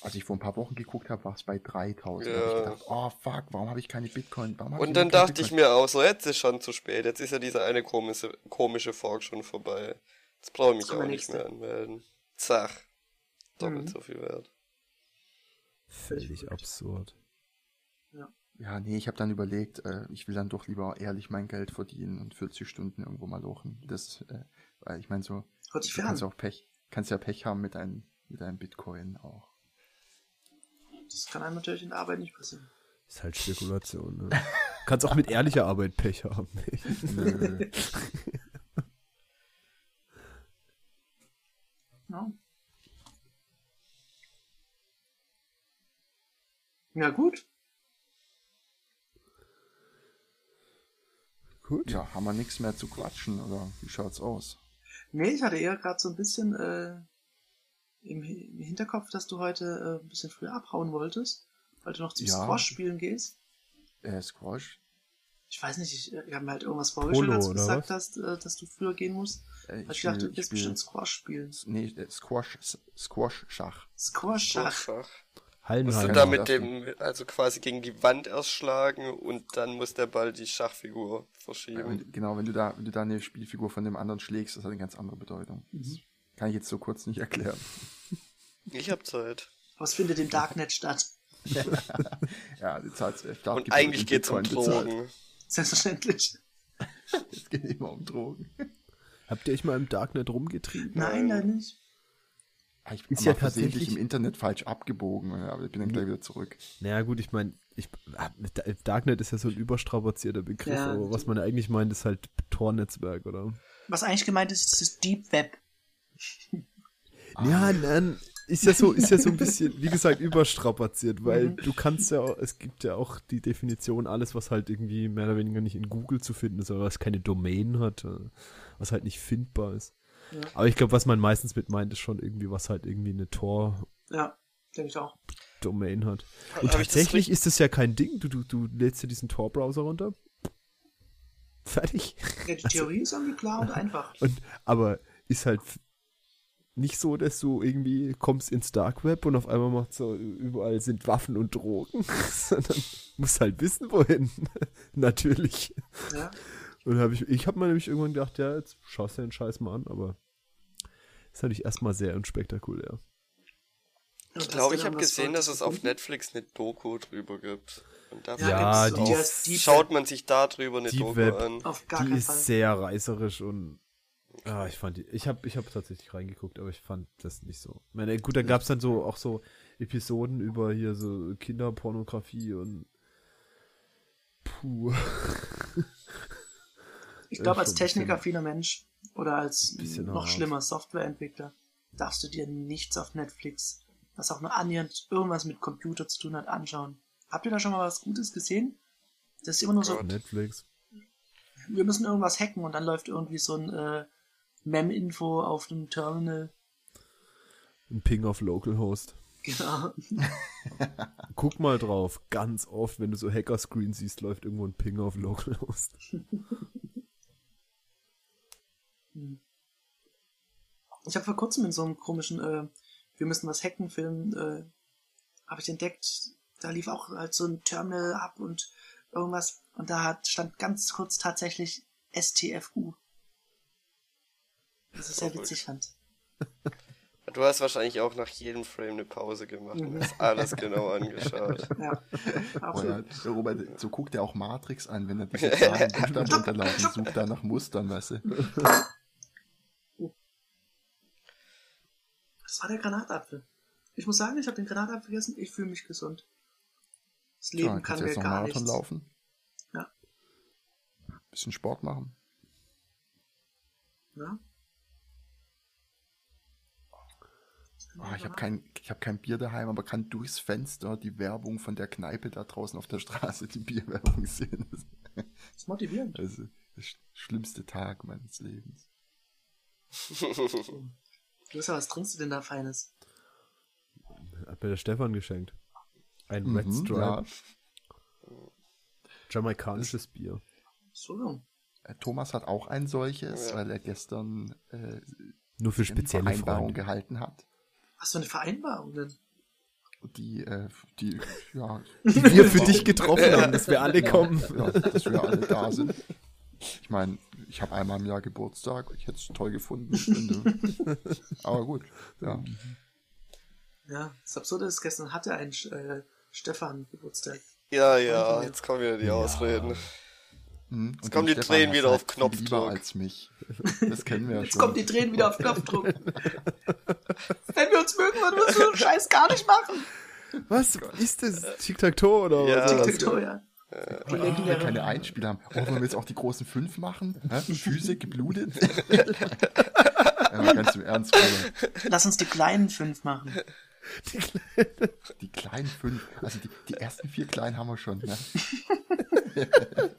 Als ich vor ein paar Wochen geguckt habe, war es bei 3000. Da Ja. hab ich gedacht, oh fuck, warum habe ich keine Bitcoin? Und ich dann dachte ich Bitcoin? mir auch so, jetzt ist schon zu spät. Jetzt ist ja dieser eine komische, komische Fork schon vorbei. Jetzt brauche ich mich auch nicht mehr anmelden. Zach. Doppelt Mhm. so viel wert. Völlig absurd. Ja, nee, ich habe dann überlegt, äh, ich will dann doch lieber ehrlich mein Geld verdienen und 40 Stunden irgendwo mal lochen. Das, äh, weil ich meine so, Hört sich du kannst an. auch Pech, kannst ja Pech haben mit einem, mit einem Bitcoin auch. Das kann einem natürlich in der Arbeit nicht passieren. Ist halt Spekulation, ne? Kannst auch mit ehrlicher Arbeit Pech haben. Ja. Ja, gut. Gut. ja, haben wir nichts mehr zu quatschen oder wie schaut's aus? Nee, ich hatte eher gerade so ein bisschen äh, im, Hi- im Hinterkopf, dass du heute äh, ein bisschen früher abhauen wolltest, weil du noch zum Ja. Squash spielen gehst. Äh, Squash? Ich weiß nicht, ich, ich habe mir halt irgendwas vorgestellt, Polo, als du gesagt was? hast, äh, dass du früher gehen musst. Äh, Hab ich gedacht, du spiel- bestimmt Squash spielen. Nee, äh, Squash, Squash, Schach. Squash, Schach. Schach. Musst du da da mit dem, also quasi gegen die Wand erst schlagen und dann muss der Ball die Schachfigur Ja, verschieben. wenn, genau, wenn du da, wenn du da eine Spielfigur von dem anderen schlägst, das hat eine ganz andere Bedeutung. Mhm. Das kann ich jetzt so kurz nicht erklären. Ich hab Zeit. Es findet im Darknet statt. Ja, du zahlst äh, Und eigentlich in geht's um. Drogen. Selbstverständlich. Es geht immer um Drogen. Habt ihr euch mal im Darknet rumgetrieben? Nein, nein, nicht. Ah, Ich Ist bin ja ja versehentlich tatsächlich- im Internet falsch abgebogen, aber ich bin dann gleich wieder zurück. Naja, gut, ich meine, ich, ah, Da- Darknet ist ja so ein überstrapazierter Begriff, Ja, aber was man ja eigentlich meint, ist halt Tor-Netzwerk, oder? Was eigentlich gemeint ist, ist das Deep Web. Ja, nein, ist ja so, ist ja so ein bisschen, wie gesagt, überstrapaziert, weil Mhm. du kannst ja, auch- es gibt ja auch die Definition, alles, was halt irgendwie mehr oder weniger nicht in Google zu finden ist, oder was keine Domain hat, äh, was halt nicht findbar ist. Ja. Aber ich glaube, was man meistens mit meint, ist schon irgendwie, was halt irgendwie eine Tor-Domain Ja, denke ich auch. hat. Und Hab ich das tatsächlich richtig- ist das ja kein Ding. Du, du, du lädst dir diesen Tor-Browser runter. Fertig. Ja, die Theorie ist irgendwie klar und einfach. Und, aber ist halt nicht so, dass du irgendwie kommst ins Dark Web und auf einmal macht so, überall sind Waffen und Drogen, sondern musst halt wissen, wohin. Natürlich. Ja. Und hab ich, ich habe mir nämlich irgendwann gedacht, ja, jetzt schaust du den Scheiß mal an, aber ist natürlich erstmal sehr unspektakulär. Ich glaube, ich habe gesehen, dass es auf Netflix eine Doku drüber gibt. Und dafür Ja, die Die- schaut man sich da drüber eine Deep Doku Web. an. Auf gar Die ist Fall. sehr reißerisch und ah, ich fand die, ich habe ich hab tatsächlich reingeguckt, aber ich fand das nicht so. Ich meine, gut, da gab's dann so auch so Episoden über hier so Kinderpornografie und puh. Ich glaube, als technikaffiner Mensch oder als noch schlimmer Softwareentwickler darfst du dir nichts auf Netflix, was auch nur annähernd irgendwas mit Computer zu tun hat, anschauen. Habt ihr da schon mal was Gutes gesehen? Das ist immer nur so. Netflix. wir müssen irgendwas hacken und dann läuft irgendwie so ein äh, Mem-Info auf dem Terminal. Ein Ping auf Localhost. Genau. Guck mal drauf, ganz oft, wenn du so Hacker-Screen siehst, läuft irgendwo ein Ping auf Localhost. Ich habe vor kurzem in so einem komischen äh, Wir müssen was hacken Film äh, habe ich entdeckt, da lief auch halt so ein Terminal ab und irgendwas und da hat, stand ganz kurz tatsächlich STFU. Was ich sehr witzig fand. Du hast wahrscheinlich auch nach jedem Frame eine Pause gemacht und hast alles genau angeschaut. Ja. Oder, Robert, so guckt er auch Matrix an, wenn er diese Zahlen Buchstaben runterlaufen, sucht da nach Mustern, weißt du. Das war der Granatapfel. Ich muss sagen, ich habe den Granatapfel gegessen, ich fühle mich gesund. Das Leben Ja, kann mir jetzt noch gar Marathon nichts. laufen? Ja. Bisschen Sport machen. Ja? Ah, ich habe kein, ich hab kein Bier daheim, aber kann durchs Fenster die Werbung von der Kneipe da draußen auf der Straße, die Bierwerbung sehen. Das Das ist motivierend. ist der sch- schlimmste Tag meines Lebens. Luisa, was trinkst du denn da Feines? Hat mir der Stefan geschenkt. Ein Mhm, Red Stripe, ja. jamaikanisches Bier. So, Äh, Thomas hat auch ein solches, Ja. weil er gestern äh, Nur für eine spezielle Vereinbarung Freunde. gehalten hat. Was für eine Vereinbarung denn? Die, äh, die, ja, Die wir für dich getroffen haben, dass wir alle kommen. ja, dass wir alle da sind. Ich meine, ich habe einmal im Jahr Geburtstag. Ich hätte es toll gefunden. Du, aber gut, ja. Ja, das Absurde ist, gestern hatte ein äh, Stefan Geburtstag. Ja, ja, jetzt kommen wieder die Ausreden. Hm, Jetzt kommen die Stefan Tränen wieder auf halt lieber Knopfdruck. als mich. Das kennen wir ja Jetzt kommen die Tränen wieder auf Knopfdruck. Wenn wir uns mögen, würden wir so einen Scheiß gar nicht machen. Was ist das? Tic-Tac-Toe oder Ja. was? Tic-Tac-Toe, ja. Die Wenn wir keine Einspieler haben. Oh, wollen wir jetzt auch die großen fünf machen? Hä? Füße geblutet? ja, ganz im Ernst, Bruder. Lass uns die kleinen fünf machen. Die kleinen fünf. Also die, die ersten vier kleinen haben wir schon. Ne?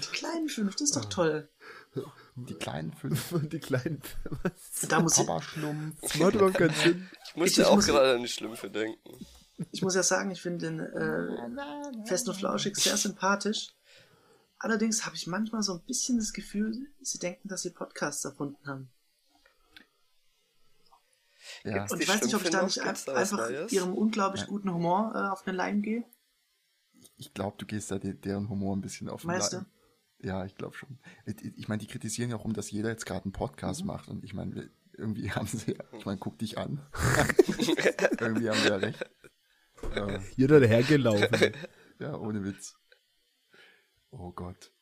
Die kleinen fünf, das ist doch toll. Die kleinen fünf. Und die kleinen. Was? Da muss ich, Papa-Schlumpf. Das macht überhaupt keinen Sinn. Ich musste Ich- ich auch muss- gerade an die Schlümpfe denken. ich muss ja sagen, ich finde den äh, Fest und Flauschig sehr sympathisch. Allerdings habe ich manchmal so ein bisschen das Gefühl, sie denken, dass sie Podcasts erfunden haben. Ja. Und ich weiß nicht, ob ich da nicht einfach Neues? ihrem unglaublich Ja. guten Humor äh, auf den Leim gehe. Ich glaube, du gehst da de deren Humor ein bisschen auf den Meinst Leim. Ja, ich glaube schon. Ich, meine, die kritisieren ja auch um, dass jeder jetzt gerade einen Mhm. Podcast macht. Und ich meine, irgendwie haben sie, ich meine, guck dich an. irgendwie haben wir ja recht. Ja, Jeder dahergelaufen. ja, ohne Witz. Oh Gott.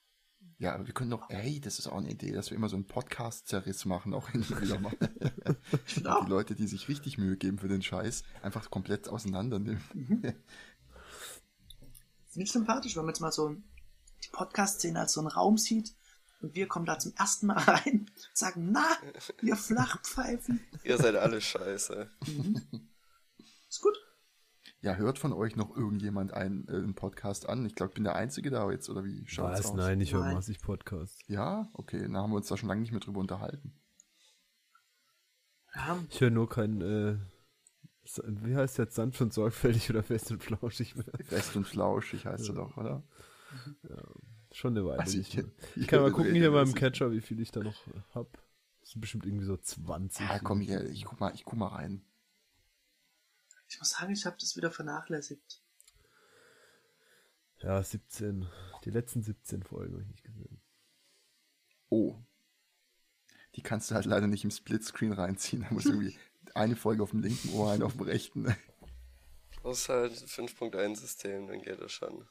Ja, aber wir können doch, ey, das ist auch eine Idee, dass wir immer so einen Podcast-Zerriss machen, auch und wieder mal. Auch. die Leute, die sich richtig Mühe geben für den Scheiß, einfach komplett auseinandernehmen. Finde ich sympathisch, wenn man jetzt mal so die Podcast-Szene als so einen Raum sieht, Und wir kommen da zum ersten Mal rein und sagen, na, wir Flachpfeifen. Ihr seid alle scheiße. Ist gut. Ja, hört von euch noch irgendjemand einen, äh, einen Podcast an? Ich glaube, ich bin der Einzige da jetzt, oder wie schaut's Was? aus? Nein, ich höre massig Podcasts. Ja, okay, dann haben wir uns da schon lange nicht mehr drüber unterhalten. Ja, Ich höre nur kein, äh, wie heißt jetzt sanft und sorgfältig oder fest und flauschig mehr? Fest und flauschig heißt er doch, oder? Schon eine Weile Also ich- mehr. Ich kann mal gucken hier beim. Catcher, wie viel ich da noch äh, hab. Das sind bestimmt irgendwie so 20. Ja, komm hier, ich guck mal, ich guck mal rein. ich muss sagen, ich habe das wieder vernachlässigt. Ja, 17. Die letzten 17 Folgen habe ich nicht gesehen. Oh. Die kannst du halt leider nicht im Splitscreen reinziehen. Da muss irgendwie eine Folge auf dem linken Ohr, eine auf dem rechten. Muss halt 5.1 System, dann geht das schon.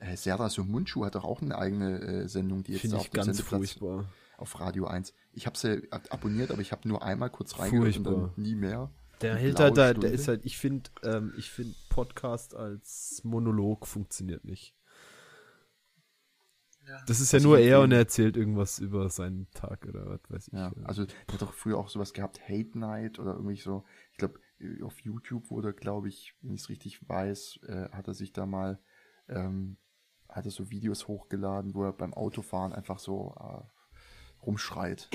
Äh, Serda so Mundschuh hat doch auch eine eigene äh, Sendung, die jetzt Finde auf ich dem ganz furchtbar. auf Radio 1. Ich habe sie ab abonniert, aber ich habe nur einmal kurz reingehört und dann nie mehr. Der hält halt da, der ist halt, ich finde, ähm, ich finde Podcast als Monolog funktioniert nicht. Ja. Das ist ja Was nur er und er erzählt irgendwas über seinen Tag oder was weiß ich. Ja, also der hat doch früher auch sowas gehabt, Hate Night oder irgendwie so. Ich glaube, auf YouTube wurde, glaube ich, wenn ich es richtig weiß, äh, hat er sich da mal, ähm, hat er so Videos hochgeladen, wo er beim Autofahren einfach so äh, rumschreit.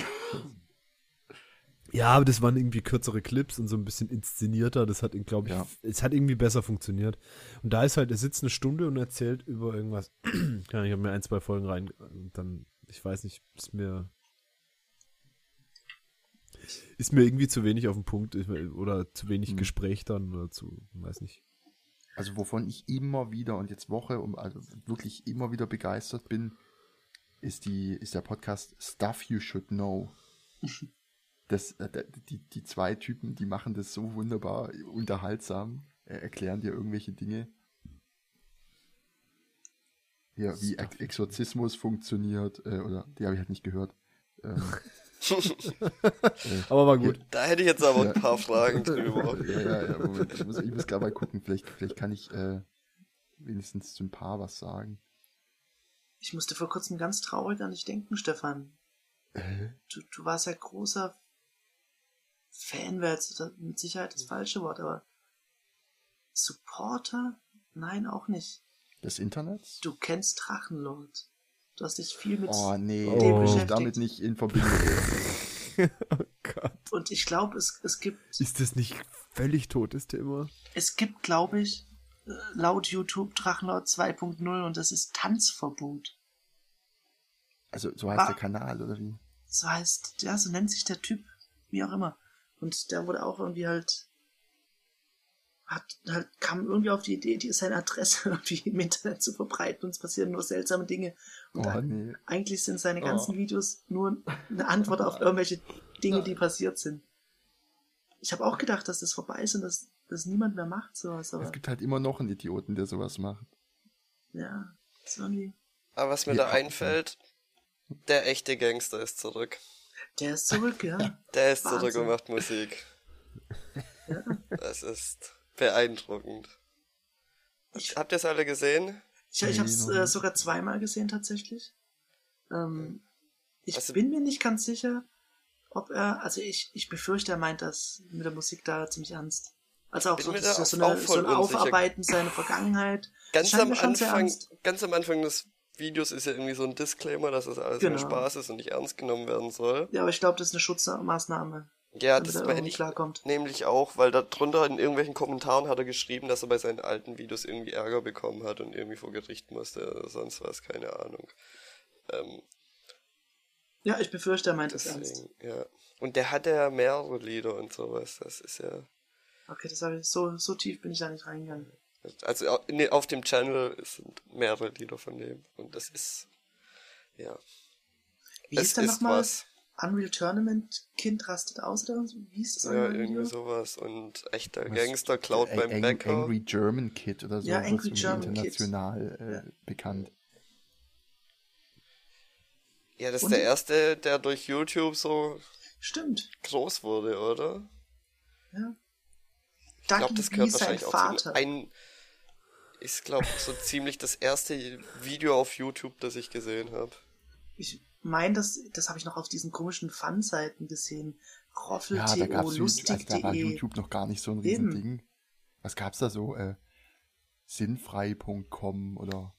Ja, aber das waren irgendwie kürzere Clips und so ein bisschen inszenierter. Das hat, glaube ich, Ja. es hat irgendwie besser funktioniert. Und da ist halt, er sitzt eine Stunde und erzählt über irgendwas. ich habe mir ein, zwei Folgen rein und dann, ich weiß nicht, ist mir ist mir irgendwie zu wenig auf den Punkt oder zu wenig Hm. Gespräch dann oder zu, weiß nicht. Also wovon ich immer wieder und jetzt Woche um also wirklich immer wieder begeistert bin, ist die ist der Podcast Stuff You Should Know. Das, äh, die, die zwei Typen, die machen das so wunderbar unterhaltsam, äh, erklären dir irgendwelche Dinge. Ja, wie Ex Exorzismus funktioniert, äh, oder die habe ich halt nicht gehört. Ähm, Aber war gut. Da hätte ich jetzt aber Ja. ein paar Fragen drüber. ja, ja, ja, Moment, ich muss, ich muss gleich mal gucken, vielleicht, vielleicht kann ich äh, wenigstens zu ein paar was sagen. Ich musste vor kurzem ganz traurig an dich denken, Stefan. Äh, Du, du warst ja großer Fan, wäre jetzt mit Sicherheit das falsche Wort, aber Supporter? Nein, auch nicht. des Internets? Du kennst Drachenlord. Du hast dich viel mit Oh nee, Oh. ich muss beschäftigt. damit nicht in Verbindung. Oh Gott. Und ich glaube, es, es gibt, Ist das nicht völlig totes Thema? es gibt, glaube ich, äh, laut YouTube Drachenlord 2.0 und das ist Tanzverbot. Also so heißt Ah. der Kanal, oder wie? So heißt, ja, so nennt sich der Typ, wie auch immer. Und der wurde auch irgendwie halt, hat halt, kam irgendwie auf die Idee, die seine Adresse irgendwie im Internet zu verbreiten und es passieren nur seltsame Dinge. Und Oh nee. eigentlich sind seine ganzen Oh. Videos nur eine Antwort auf irgendwelche Dinge, die passiert sind. Ich habe auch gedacht, dass das vorbei ist und dass, dass niemand mehr macht sowas, aber Es gibt halt immer noch einen Idioten, der sowas macht. ja, ist irgendwie, Aber was mir Ja. da einfällt, der echte Gangster ist zurück. der ist zurück, ja. Der ist zurück Wahnsinn. und macht Musik. Das ist beeindruckend. Ich, Habt ihr es alle gesehen? Ich, ich habe es äh, sogar zweimal gesehen tatsächlich. Ähm, ich Also- bin mir nicht ganz sicher, ob er, also ich, ich befürchte, er meint das mit der Musik da ziemlich ernst. Also auch so, das da ist so, auch eine, so ein unsicher. Aufarbeiten seiner Vergangenheit. Ganz scheint am mir schon sehr Anfang, ernst. ganz am Anfang des Videos ist ja irgendwie so ein Disclaimer, dass das alles nur Genau. Spaß ist und nicht ernst genommen werden soll. Ja, aber ich glaube, das ist eine Schutzmaßnahme, Ja, das er meine ich klarkommt. nämlich auch, weil da drunter in irgendwelchen Kommentaren hat er geschrieben, dass er bei seinen alten Videos irgendwie Ärger bekommen hat und irgendwie vor Gericht musste oder sonst was, keine Ahnung. Ähm, Ja, ich befürchte, er meint das ernst. ja. Und der hat ja mehrere Lieder und sowas, das ist ja... Okay, das habe ich so, so tief bin ich da nicht reingegangen. Also auf dem Channel sind mehrere Lieder von dem und das ist... Ja, Wie es der ist nochmal? was. Unreal Tournament, Kind rastet aus oder so? Wie hieß das Ja, irgendwie Video? sowas. Und echter Was- Gangster klaut Ang- beim Ang- Bäcker. Angry German Kid oder so. Ja, was Angry German Kid. international äh, Ja. bekannt. Ja, das ist Und- der erste, der durch YouTube so Stimmt, groß wurde, oder? ja. Ich glaube, das gehört sein wahrscheinlich auch Vater. zu ein. ist, glaube ich, so ziemlich das erste Video auf YouTube, das ich gesehen habe. Ich meine, das, das habe ich noch auf diesen komischen Fun-Seiten gesehen. Roffel.to, Ja, da gab's YouTube, also lustig.de. da war YouTube noch gar nicht so ein Eben. Riesending. Was gab's da so? Äh, sinnfrei.com oder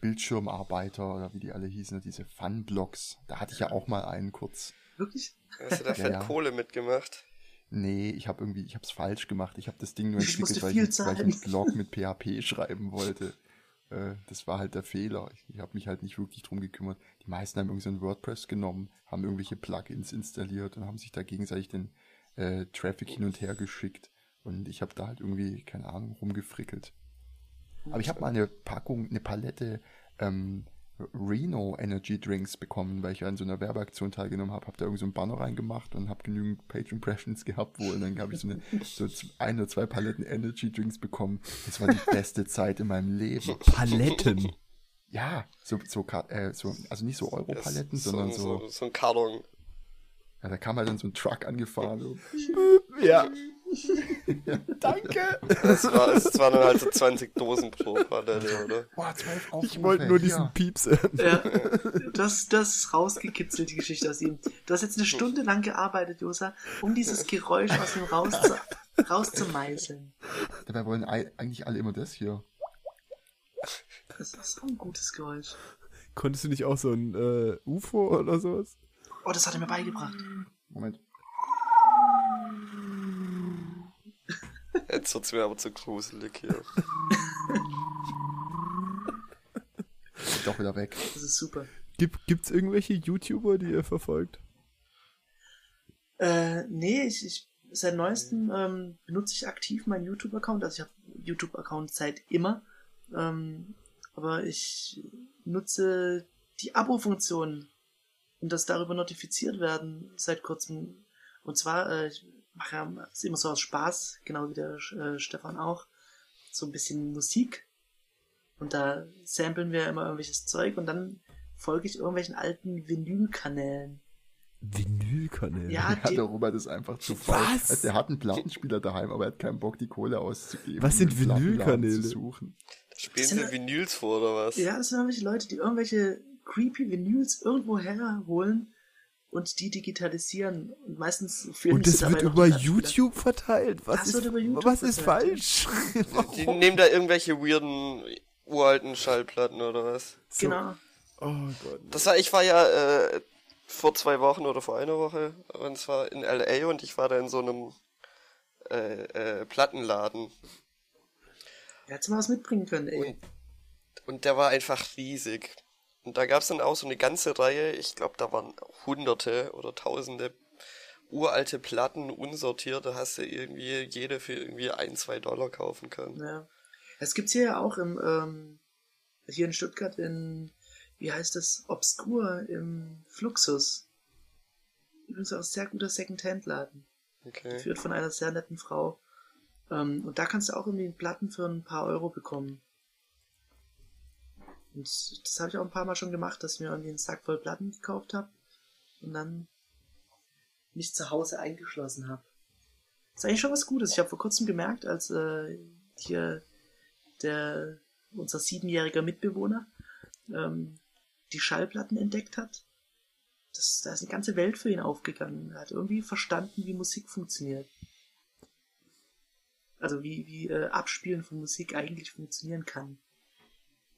Bildschirmarbeiter oder wie die alle hießen, diese Fun-Blogs. Da hatte ich ja auch mal einen kurz. Wirklich? Hast du da Ja. Kohle mitgemacht? Nee, ich habe irgendwie, ich habe es falsch gemacht. Ich habe das Ding nur entwickelt, weil ich, weil ich zahlen. einen Blog mit PHP schreiben wollte. Äh, das war halt der Fehler. Ich, ich habe mich halt nicht wirklich drum gekümmert. Die meisten haben irgendwie so ein WordPress genommen, haben irgendwelche Plugins installiert und haben sich da gegenseitig den äh, Traffic hin und her geschickt. Und ich habe da halt irgendwie, keine Ahnung, rumgefrickelt. Aber ich habe mal eine Packung, eine Palette ähm, Reno Energy Drinks bekommen, weil ich ja in so einer Werbeaktion teilgenommen habe, habe da irgendwie so ein Banner reingemacht und habe genügend Page Impressions gehabt wohl. Und dann habe ich so, eine, so ein oder zwei Paletten Energy Drinks bekommen. Das war die beste Zeit in meinem Leben. Paletten. Ja, so, so, äh, so also nicht so Euro-Paletten, so, sondern so, so, so ein Karton. ja, da kam halt dann so ein Truck angefahren. So. Ja. Danke. Das war, es waren dann halt so 20 Dosen pro Palette, oder? Boah, zwölf Aufrufe. Ich wollte nur diesen Pieps hören. Ja, das, das ist rausgekitzelt, die Geschichte aus ihm. Du hast jetzt eine Stunde lang gearbeitet, Josa, um dieses Geräusch aus ihm rauszu, rauszumeißeln. Dabei wollen ei- eigentlich alle immer das hier. Das ist so ein gutes Geräusch. Konntest du nicht auch so ein äh, UFO oder sowas? Oh, das hat er mir beigebracht. Moment. Jetzt wird's mir aber zu gruselig hier. Doch wieder weg. Das ist super. Gibt, gibt's irgendwelche YouTuber, die ihr verfolgt? Äh, nee, ich, ich seit neuestem ähm, benutze ich aktiv meinen YouTube-Account. Also ich habe YouTube-Account seit immer. Ähm, aber ich nutze die Abo-Funktion und das darüber notifiziert werden seit kurzem. Und zwar, äh, ich mache ja immer so aus Spaß, genau wie der äh, Stefan auch, so ein bisschen Musik. Und da samplen wir immer irgendwelches Zeug und dann folge ich irgendwelchen alten Vinylkanälen. Vinylkanäle. Ja, Ja, Robert ist einfach zu faul. Was? Also, der hat einen Plattenspieler daheim, aber er hat keinen Bock, die Kohle auszugeben. Was sind Vinylkanäle? Zu suchen. Spielen Sind sie wir- Vinyls vor, oder was? Ja, das sind irgendwelche Leute, die irgendwelche creepy Vinyls irgendwo herholen und die digitalisieren. Und meistens filmen Und sie das dabei wird über. YouTube verteilt. Was, Das ist, wird über YouTube was ist verteilt. falsch? Die nehmen da irgendwelche weirden, uralten Schallplatten, oder was? So. Genau. Oh Gott. Das war, ich war ja äh, vor zwei Wochen oder vor einer Woche, und zwar in LA und ich war da in so einem äh, äh, Plattenladen. Er hätte mal was mitbringen können, ey. Und, und der war einfach riesig. Und da gab's dann auch so eine ganze Reihe, ich glaube, da waren hunderte oder tausende uralte Platten unsortiert, da hast du irgendwie jede für irgendwie ein, zwei Dollar kaufen können. Ja. Es gibt's hier ja auch im, ähm, hier in Stuttgart in, wie heißt das, Obskur im Fluxus. Übrigens auch ein sehr guter Second-Hand-Laden. Okay. Geführt von einer sehr netten Frau. Ähm, und da kannst du auch irgendwie Platten für ein paar Euro bekommen. Und das habe ich auch ein paar Mal schon gemacht, dass ich mir irgendwie einen Sack voll Platten gekauft habe und dann mich zu Hause eingeschlossen habe. ist eigentlich schon was Gutes. Ich habe vor kurzem gemerkt, als äh, hier der unser siebenjähriger Mitbewohner ähm, die Schallplatten entdeckt hat. Das, da ist eine ganze Welt für ihn aufgegangen. Er hat irgendwie verstanden, wie Musik funktioniert. Also wie, wie äh, Abspielen von Musik eigentlich funktionieren kann.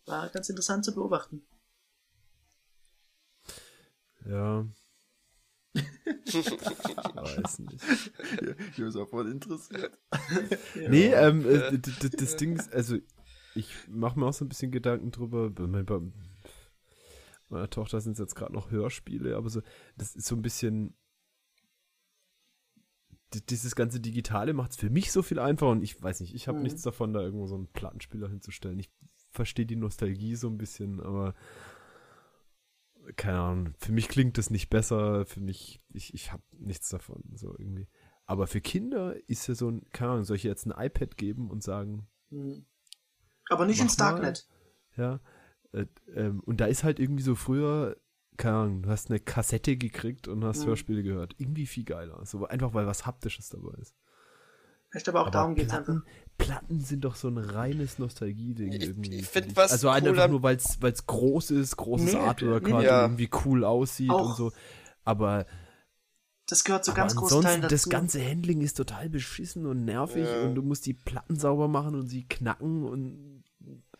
War ganz interessant zu beobachten. Ja. Weiß nicht. Ist auch voll interessiert. Nee, ähm, äh, das Ding ist, also ich mache mir auch so ein bisschen Gedanken drüber. Bei, mein- bei meiner Tochter sind es jetzt gerade noch Hörspiele, aber so, das ist so ein bisschen. Dieses ganze Digitale macht es für mich so viel einfacher und ich weiß nicht, ich habe Mhm. nichts davon, da irgendwo so einen Plattenspieler hinzustellen. Ich verstehe die Nostalgie so ein bisschen, aber keine Ahnung, für mich klingt das nicht besser, für mich, ich, ich habe nichts davon, so irgendwie. Aber für Kinder ist ja so ein, keine Ahnung, soll ich jetzt ein iPad geben und sagen, Hm. Aber nicht ins mal. Darknet. ja, äh, ähm, und da ist halt irgendwie so früher, keine Ahnung, du hast eine Kassette gekriegt und hast Mhm. Hörspiele gehört. Irgendwie viel geiler. So, einfach weil was Haptisches dabei ist. Vielleicht aber auch darum geht's einfach. Platten, Platten sind doch so ein reines Nostalgie-Ding Ich- irgendwie. ich find finde was Also cool einfach nur, weil es groß ist, großes Nee, Artwork nee, hat ja. und irgendwie cool aussieht Auch. und so. Aber, Das gehört zu aber ganz großen Teilen ansonsten, dazu. das ganze Handling ist total beschissen und nervig Ja. und du musst die Platten sauber machen und sie knacken und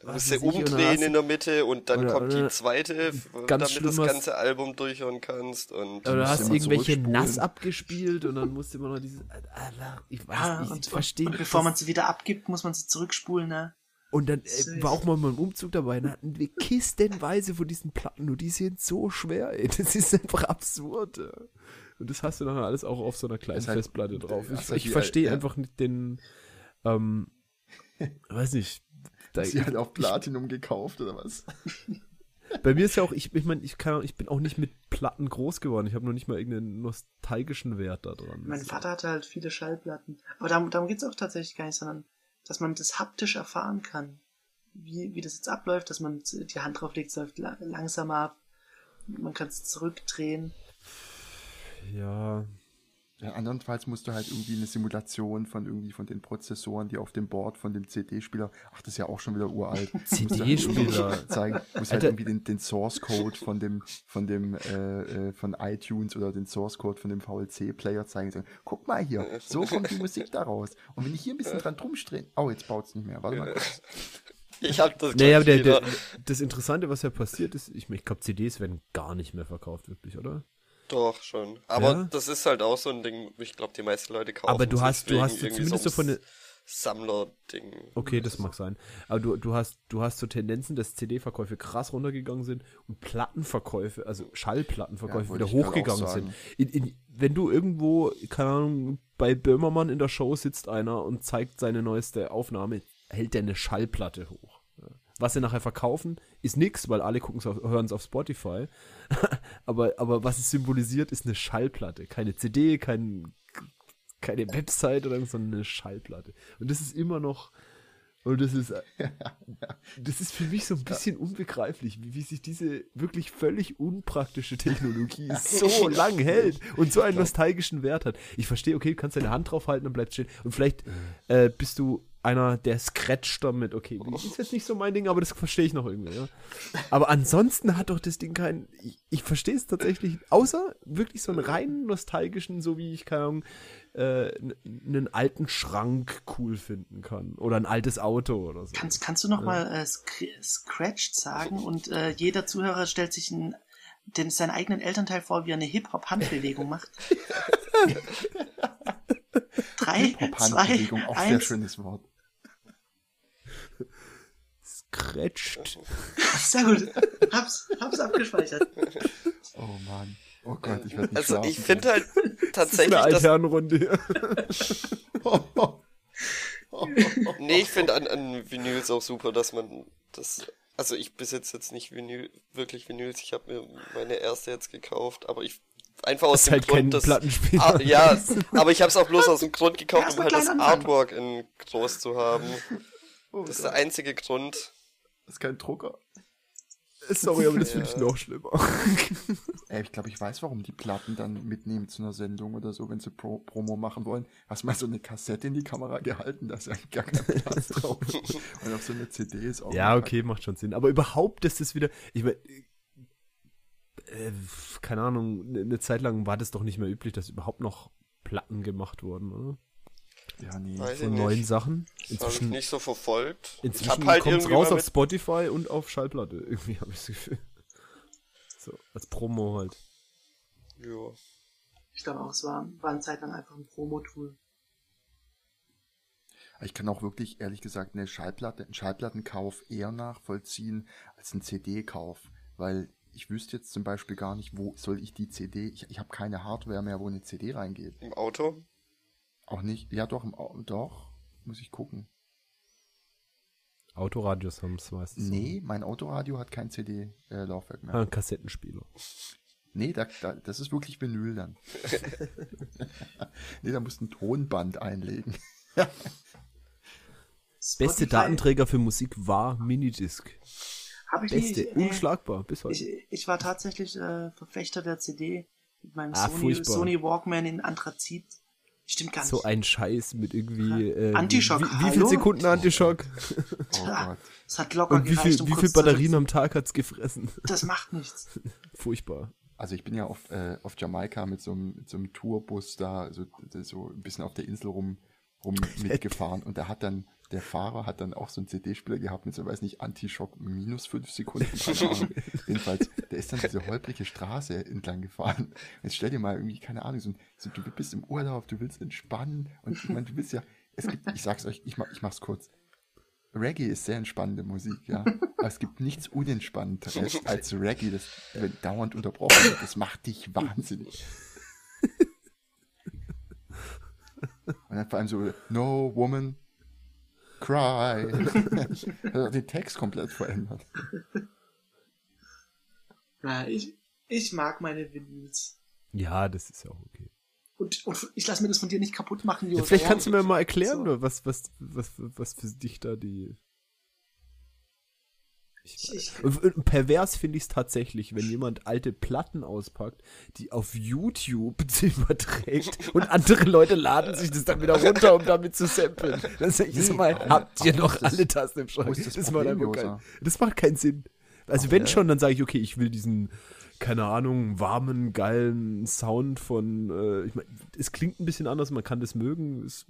musst dann umdrehen du- in der Mitte und dann Oder- kommt oder- die zweite, damit das schlimmes- ganze Album durchhören kannst. Und Oder du hast irgendwelche nass abgespielt und dann musst du immer noch dieses. Alter, Ich weiß nicht, und, ich verstehe und bevor man sie wieder abgibt, muss man sie zurückspulen, ne? Und dann äh, war auch mal mein Umzug dabei, dann hatten wir kistenweise von diesen Platten und die sind so schwer, ey. Das ist einfach absurd. Ja. Und das hast du dann alles auch auf so einer kleinen Das halt- Festplatte drauf. das Ich, halt ich verstehe ja. einfach nicht den, ähm, weiß nicht. Da, Sie halt auf Platinum gekauft oder was? bei mir ist ja auch, ich, ich meine, ich kann, ich bin auch nicht mit Platten groß geworden. Ich habe noch nicht mal irgendeinen nostalgischen Wert da dran. Mein Vater hatte halt viele Schallplatten. Aber darum, darum geht's auch tatsächlich gar nicht, sondern dass man das haptisch erfahren kann. Wie, wie das jetzt abläuft, dass man die Hand drauflegt, es läuft la langsamer ab. Man kann es zurückdrehen. Ja, Ja, andernfalls musst du halt irgendwie eine Simulation von irgendwie von den Prozessoren, die auf dem Board von dem CD-Spieler, ach, das ist ja auch schon wieder uralt. Halt CD-Spieler. irgendwie zeigen, musst halt irgendwie den, den Source Code von dem, von dem, äh, äh, von iTunes oder den Source Code von dem VLC-Player zeigen. und Sagen, guck mal hier, so kommt die Musik da raus. Und wenn ich hier ein bisschen dran drumdrehe, oh, jetzt baut's nicht mehr. Warte mal kurz. ich hab das Naja, der, der, das Interessante, was ja passiert ist, ich, ich glaube, CDs werden gar nicht mehr verkauft, wirklich, oder? Doch, schon. Aber Ja? das ist halt auch so ein Ding, ich glaube, die meisten Leute kaufen Aber du hast- du hast zumindest so von der- Sammler-Ding. Okay, das mag sein. Aber du, du hast, du hast so Tendenzen, dass CD-Verkäufe krass runtergegangen sind und Plattenverkäufe, also Schallplattenverkäufe Ja, wieder hochgegangen sind. In, in, wenn du irgendwo, keine Ahnung, bei Böhmermann in der Show sitzt einer und zeigt seine neueste Aufnahme, hält der eine Schallplatte hoch. Was sie nachher verkaufen, ist nix, weil alle gucken hören es auf Spotify. aber, aber was es symbolisiert, ist eine Schallplatte. Keine CD, kein, keine Website oder so, sondern eine Schallplatte. Und das ist immer noch, und das ist, das ist für mich so ein bisschen unbegreiflich, wie, wie sich diese wirklich völlig unpraktische Technologie so lang hält und so einen nostalgischen Wert hat. Ich verstehe, okay, du kannst deine Hand drauf halten und bleibt stehen. Und vielleicht äh, bist du einer, der scratcht damit. Okay, ist jetzt nicht so mein Ding, aber das verstehe ich noch irgendwie. Ja. Aber ansonsten hat doch das Ding keinen. Ich, ich verstehe es tatsächlich, außer wirklich so einen reinen nostalgischen, so wie ich keine Ahnung, äh, einen alten Schrank cool finden kann oder ein altes Auto oder so. Kannst, kannst du noch mal äh, Scr- Scratched sagen und äh, jeder Zuhörer stellt sich einen, den, seinen eigenen Elternteil vor, wie er eine Hip-Hop-Handbewegung macht? Drei, zwei, Hop-Handbewegung, auch sehr eins. schönes Wort. Scratched. Sehr gut. Hab's, hab's abgespeichert. Oh Mann. Oh Gott, ich werde nicht Also schlafen. ich finde halt tatsächlich, Eine dass Altherrenrunde hier. Nee, ich finde an, an Vinyls auch super, dass man das. Also ich besitze jetzt nicht Vinyl, wirklich Vinyls. Ich habe mir meine erste jetzt gekauft, aber ich einfach aus ist dem halt kein Grund, dass. Ah, ja, aber ich habe es auch bloß aus dem Grund gekauft, um halt das. Artwork in groß zu haben. Oh Das ist Gott, der einzige Grund. das ist kein Drucker. Sorry, aber das Ja. finde ich noch schlimmer. Ey, ich glaube, ich weiß, warum die Platten dann mitnehmen zu einer Sendung oder so, wenn sie Pro Promo machen wollen. Hast mal so eine Kassette in die Kamera gehalten, da ist ja gar kein Platz drauf. Und auf so eine CD ist auch. Ja, okay, macht schon Sinn. Aber überhaupt ist das wieder. Ich meine, äh, keine Ahnung, eine ne Zeit lang war das doch nicht mehr üblich, dass überhaupt noch Platten gemacht wurden, oder? Ja, nee. Weiß Von neuen nicht. Sachen. Inzwischen, nicht so verfolgt. inzwischen halt kommt's irgendwie raus auf Spotify und auf Schallplatte. Irgendwie habe ich das Gefühl. So, als Promo halt. ja. Ich glaube auch, es war, war eine Zeit lang einfach ein Promo-Tool. Ich kann auch wirklich, ehrlich gesagt, eine Schallplatte, einen Schallplattenkauf eher nachvollziehen als einen CD-Kauf. Weil ich wüsste jetzt zum Beispiel gar nicht, wo soll ich die CD, ich, ich habe keine Hardware mehr, wo eine CD reingeht. Im Auto. Auch nicht, ja doch, doch, muss ich gucken. Autoradios haben es meistens. Nee, mein Autoradio hat kein CD-Laufwerk So. mehr. Ah, ein Kassettenspieler. Nee, da, da, das ist wirklich Vinyl dann. nee, da musst du ein Tonband einlegen. Beste Datenträger für Musik war Minidisc. Hab ich Beste, nicht, äh, unschlagbar, bis heute. Ich, ich war tatsächlich äh, Verfechter der CD mit meinem Ah, Sony. Sony Walkman in Anthrazit. Stimmt gar nicht. So ein Scheiß mit irgendwie. Äh, Antischock, Wie, wie hallo? viel Sekunden Antischock? Oh Gott. Es hat locker Und wie gereicht, viel, um wie viel Batterien am Tag hat's gefressen? Das macht nichts. Furchtbar. Also ich bin ja auf, äh, auf Jamaika mit so, einem, mit so einem Tourbus da so, so ein bisschen auf der Insel rum, rum mitgefahren und da hat dann, der Fahrer hat dann auch so einen CD-Spieler gehabt mit so, weiß nicht, Anti-Schock minus fünf Sekunden. Jedenfalls, der ist dann diese holprige Straße entlang gefahren. Jetzt stell dir mal irgendwie, keine Ahnung, so, so du bist im Urlaub, du willst entspannen und ich meine, du willst ja, es gibt, ich sag's euch, ich, mach, ich mach's kurz. Reggae ist sehr entspannende Musik, ja. Aber es gibt nichts Unentspannteres als Reggae, das wenn dauernd unterbrochen wird. Das macht dich wahnsinnig. Und dann vor allem so, no woman, cry. Hat den Text komplett verändert. Ja, ich, ich mag meine Vinyls. Ja, das ist ja auch okay. Und, und ich lasse mir das von dir nicht kaputt machen, Ja, Josa. vielleicht ja? kannst du mir mal erklären, So. was, was, was, was für dich da die. Ich, ich, Pervers finde ich es tatsächlich, wenn jemand alte Platten auspackt, die auf YouTube überträgt und andere Leute laden sich das dann wieder runter, um damit zu samplen. Dann sag ich so mal, habt ihr noch ist das- alle Tasten im Schrank? ist das Josa? keinen- das macht keinen Sinn. Also wenn schon, dann sage ich, okay, ich will diesen, keine Ahnung, warmen, geilen Sound von, äh, ich meine, es klingt ein bisschen anders, man kann das mögen, es,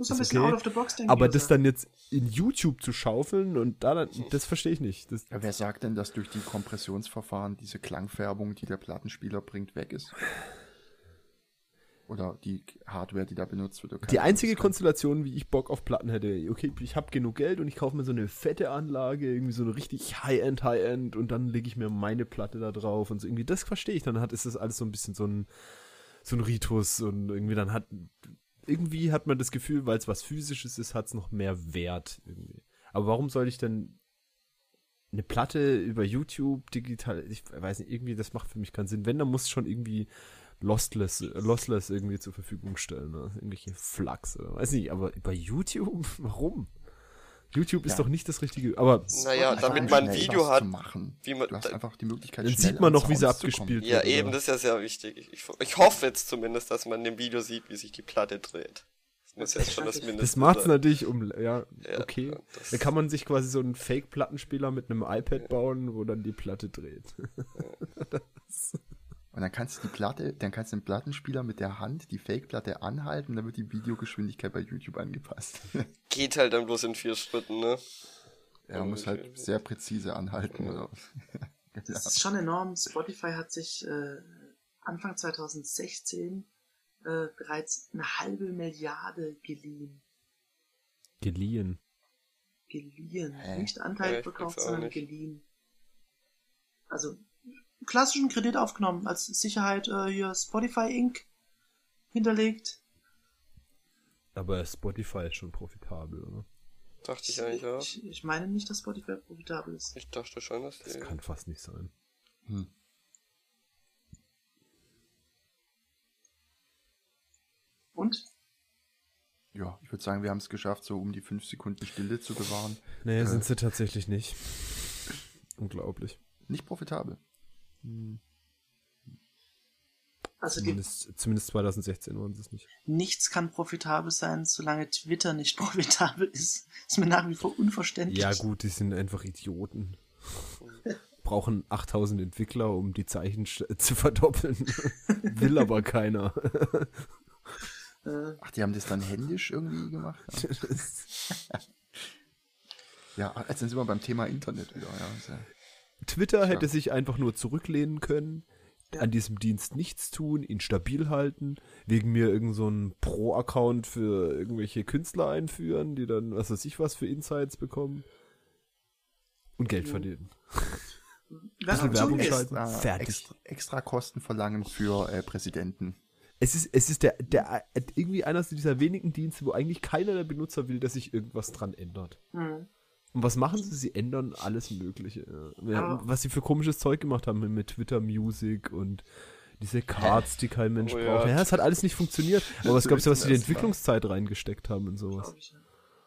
muss ein bisschen okay. out of the box denken. aber das dann jetzt in YouTube zu schaufeln und da dann, das verstehe ich nicht. Das, Ja, wer sagt denn, dass durch die Kompressionsverfahren diese Klangfärbung, die der Plattenspieler bringt, weg ist? Oder die Hardware, die da benutzt wird? Die einzige Konstellation, wie ich Bock auf Platten hätte, okay, ich habe genug Geld und ich kaufe mir so eine fette Anlage, irgendwie so eine richtig High-End, High-End und dann lege ich mir meine Platte da drauf und so irgendwie, das verstehe ich. Dann hat ist das alles so ein bisschen so ein, so ein Ritus und irgendwie dann hat, irgendwie hat man das Gefühl, weil es was Physisches ist, hat es noch mehr Wert irgendwie. Aber warum soll ich denn eine Platte über YouTube digital, ich weiß nicht, irgendwie, das macht für mich keinen Sinn. Wenn, dann muss schon irgendwie lossless, lossless irgendwie zur Verfügung stellen, ne? Irgendwelche Flachs oder weiß nicht, aber bei YouTube, warum? YouTube ist Ja. doch nicht das richtige, aber Naja, damit man ein Video hat, wie man- du hast da- einfach die Möglichkeit, Dann sieht man an noch, wie sie abgespielt kommen. Ja, oder? eben, das ist ja sehr wichtig. Ich, ich, hoffe jetzt zumindest, dass man im Video sieht, wie sich die Platte dreht. Das muss jetzt schon das Mindeste das macht's natürlich um, ja, Ja, okay. das- Da kann man sich quasi so einen Fake-Plattenspieler mit einem iPad bauen, wo dann die Platte dreht. Und dann kannst du die Platte, dann kannst du den Plattenspieler mit der Hand die Fake-Platte anhalten, dann wird die Videogeschwindigkeit bei YouTube angepasst. Geht halt dann bloß in vier Schritten, ne? er muss halt sehr präzise anhalten. Oder? ja. Das ist schon enorm. Spotify hat sich äh, Anfang 2016 äh, bereits eine halbe Milliarde geliehen. Geliehen. Geliehen. Hä? Nicht Anteil Ja, sondern nicht. geliehen. Also klassischen Kredit aufgenommen, als Sicherheit äh, hier Spotify Inc. hinterlegt. Aber Spotify ist schon profitabel, oder? Dachte ich eigentlich auch. Ich, ich meine nicht, dass Spotify profitabel ist. Ich dachte schon, dass Das kann fast nicht sein. Hm. Und? ja, ich würde sagen, wir haben es geschafft, so um die fünf Sekunden Stille zu bewahren. Nee, Äh. sind sie tatsächlich nicht. Unglaublich. Nicht profitabel. Also die, Zumindest, zumindest 2016 waren sie es nicht. nichts kann profitabel sein, solange Twitter nicht profitabel ist. Ist mir nach wie vor unverständlich. Ja gut, die sind einfach Idioten. Brauchen 8000 Entwickler, um die Zeichen zu verdoppeln. Will aber keiner. Äh, Ach, die haben das dann händisch irgendwie gemacht? Ja, ja jetzt sind wir beim Thema Internet wieder. Ja Twitter hätte Ja. sich einfach nur zurücklehnen können, an diesem Dienst nichts tun, ihn stabil halten, wegen mir irgend so einen Pro-Account für irgendwelche Künstler einführen, die dann, was weiß ich was, für Insights bekommen und Geld Jo. verdienen. Bisschen dazu Werbung ist, schalten. extra, Fertig. Extra, extra Kosten verlangen für äh, Präsidenten. Es ist, es ist der, der, irgendwie einer dieser wenigen Dienste, wo eigentlich keiner der Benutzer will, dass sich irgendwas dran ändert. Hm. Und was machen sie? Sie ändern alles Mögliche. Ja. Ja, was sie für komisches Zeug gemacht haben mit Twitter Music und diese Cards, die kein Mensch Oh ja. braucht. Ja, es hat alles nicht funktioniert. Aber was glaubst du, was sie die. Entwicklungszeit reingesteckt haben und sowas? Ich, ja.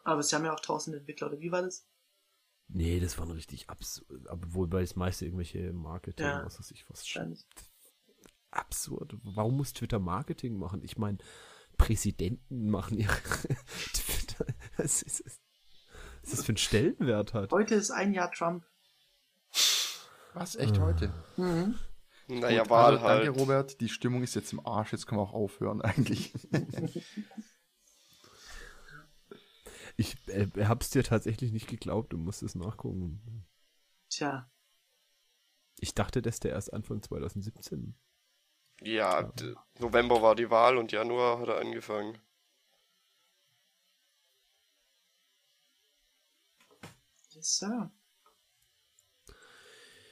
Aber sie haben ja auch tausend Entwickler, oder wie war das? Nee, das waren richtig absurd. Aber wobei das meiste irgendwelche Marketing, Ja. was weiß ich was. Absurd. Warum muss Twitter Marketing machen? Ich meine, Präsidenten machen ihre Twitter. Was ist, das, was das für einen Stellenwert hat. Heute ist ein Jahr Trump. Was? Echt heute? Mhm. Naja, Gut, Wahl also, halt. Danke, Robert. Die Stimmung ist jetzt im Arsch. Jetzt können wir auch aufhören, eigentlich. Ich äh, hab's dir tatsächlich nicht geglaubt, du musst es nachgucken. Tja, Ich dachte, dass der erst Anfang 2017. Ja, d- November war die Wahl und Januar hat er angefangen. Yes, sir.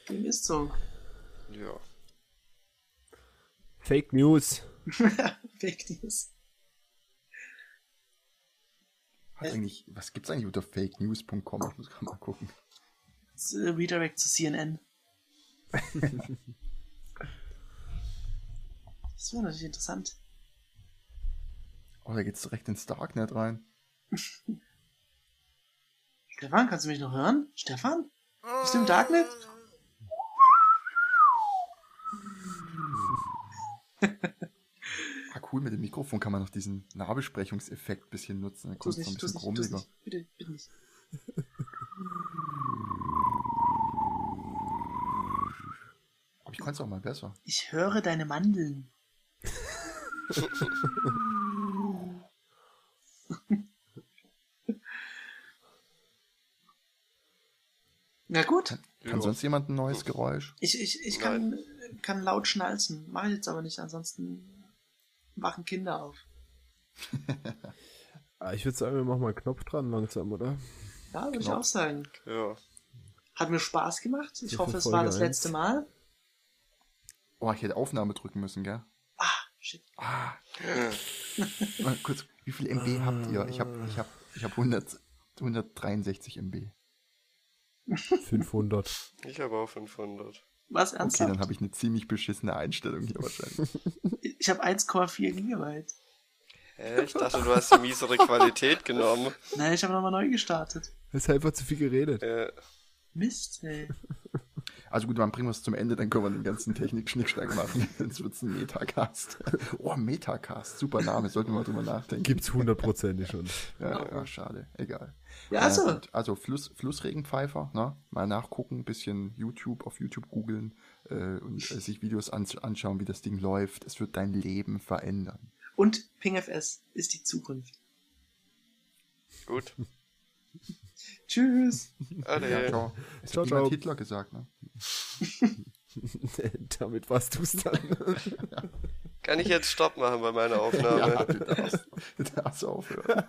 Dem ist so. Ja. Fake News. Fake News. Hat eigentlich, was gibt's eigentlich unter fakenews.com? Ich muss gerade mal gucken. Das, äh, Redirect zu CNN. das wäre natürlich interessant. Oh, da geht's direkt ins Darknet rein. Stefan, kannst du mich noch hören? Stefan? Bist du im Darknet? Ah, cool, mit dem Mikrofon kann man noch diesen Nahbesprechungseffekt bisschen nutzen. Dann kommt es ein bisschen grummeliger. nicht. Bitte, bitte nicht. Aber ich konnte es auch mal besser. Ich höre deine Mandeln. Na gut, Kann Ja. sonst jemand ein neues Geräusch? ich, ich, ich kann, kann laut schnalzen. Mache ich jetzt aber nicht, ansonsten wachen Kinder auf. Ah, Ich würde sagen, wir machen mal einen Knopf dran langsam, oder? Ja, würde ich auch sagen. Ja. Hat mir Spaß gemacht. Ich So hoffe, es war das letzte eins. Mal. Oh, ich hätte Aufnahme drücken müssen, gell? Ah, shit. Ah. Mal kurz, wie viel MB habt ihr? Ich habe ich hab, ich hab 100, 163 MB. 500. Ich habe auch 500. Was, Okay, ernsthaft? dann habe ich eine ziemlich beschissene Einstellung hier wahrscheinlich. ich habe 1,4 Gigabyte. Hä? Ich dachte, du hast die miesere Qualität genommen. Nein, ich habe nochmal neu gestartet. Hast einfach zu viel geredet. Äh, Mist, ey. Also gut, dann bringen wir es zum Ende, dann können wir den ganzen Technik-Schnickschnack machen. Sonst wird's ein Metacast. Oh, Metacast, super Name, sollten wir mal drüber nachdenken. Gibt's hundertprozentig schon. Ja, ja, schade, egal. Ja, Äh, also. gut, also Fluss, Flussregenpfeifer, ne? mal nachgucken, ein bisschen YouTube, auf YouTube googeln äh, und äh, sich Videos an, anschauen, wie das Ding läuft. Es wird dein Leben verändern. Und PingFS ist die Zukunft. gut. Tschüss. Ade. Ja, ciao. Es Ciao, hat ciao. Hitler gesagt, ne? Damit warst du's dann. Kann ich jetzt Stopp machen bei meiner Aufnahme? Ja, du darfst, du darfst aufhören.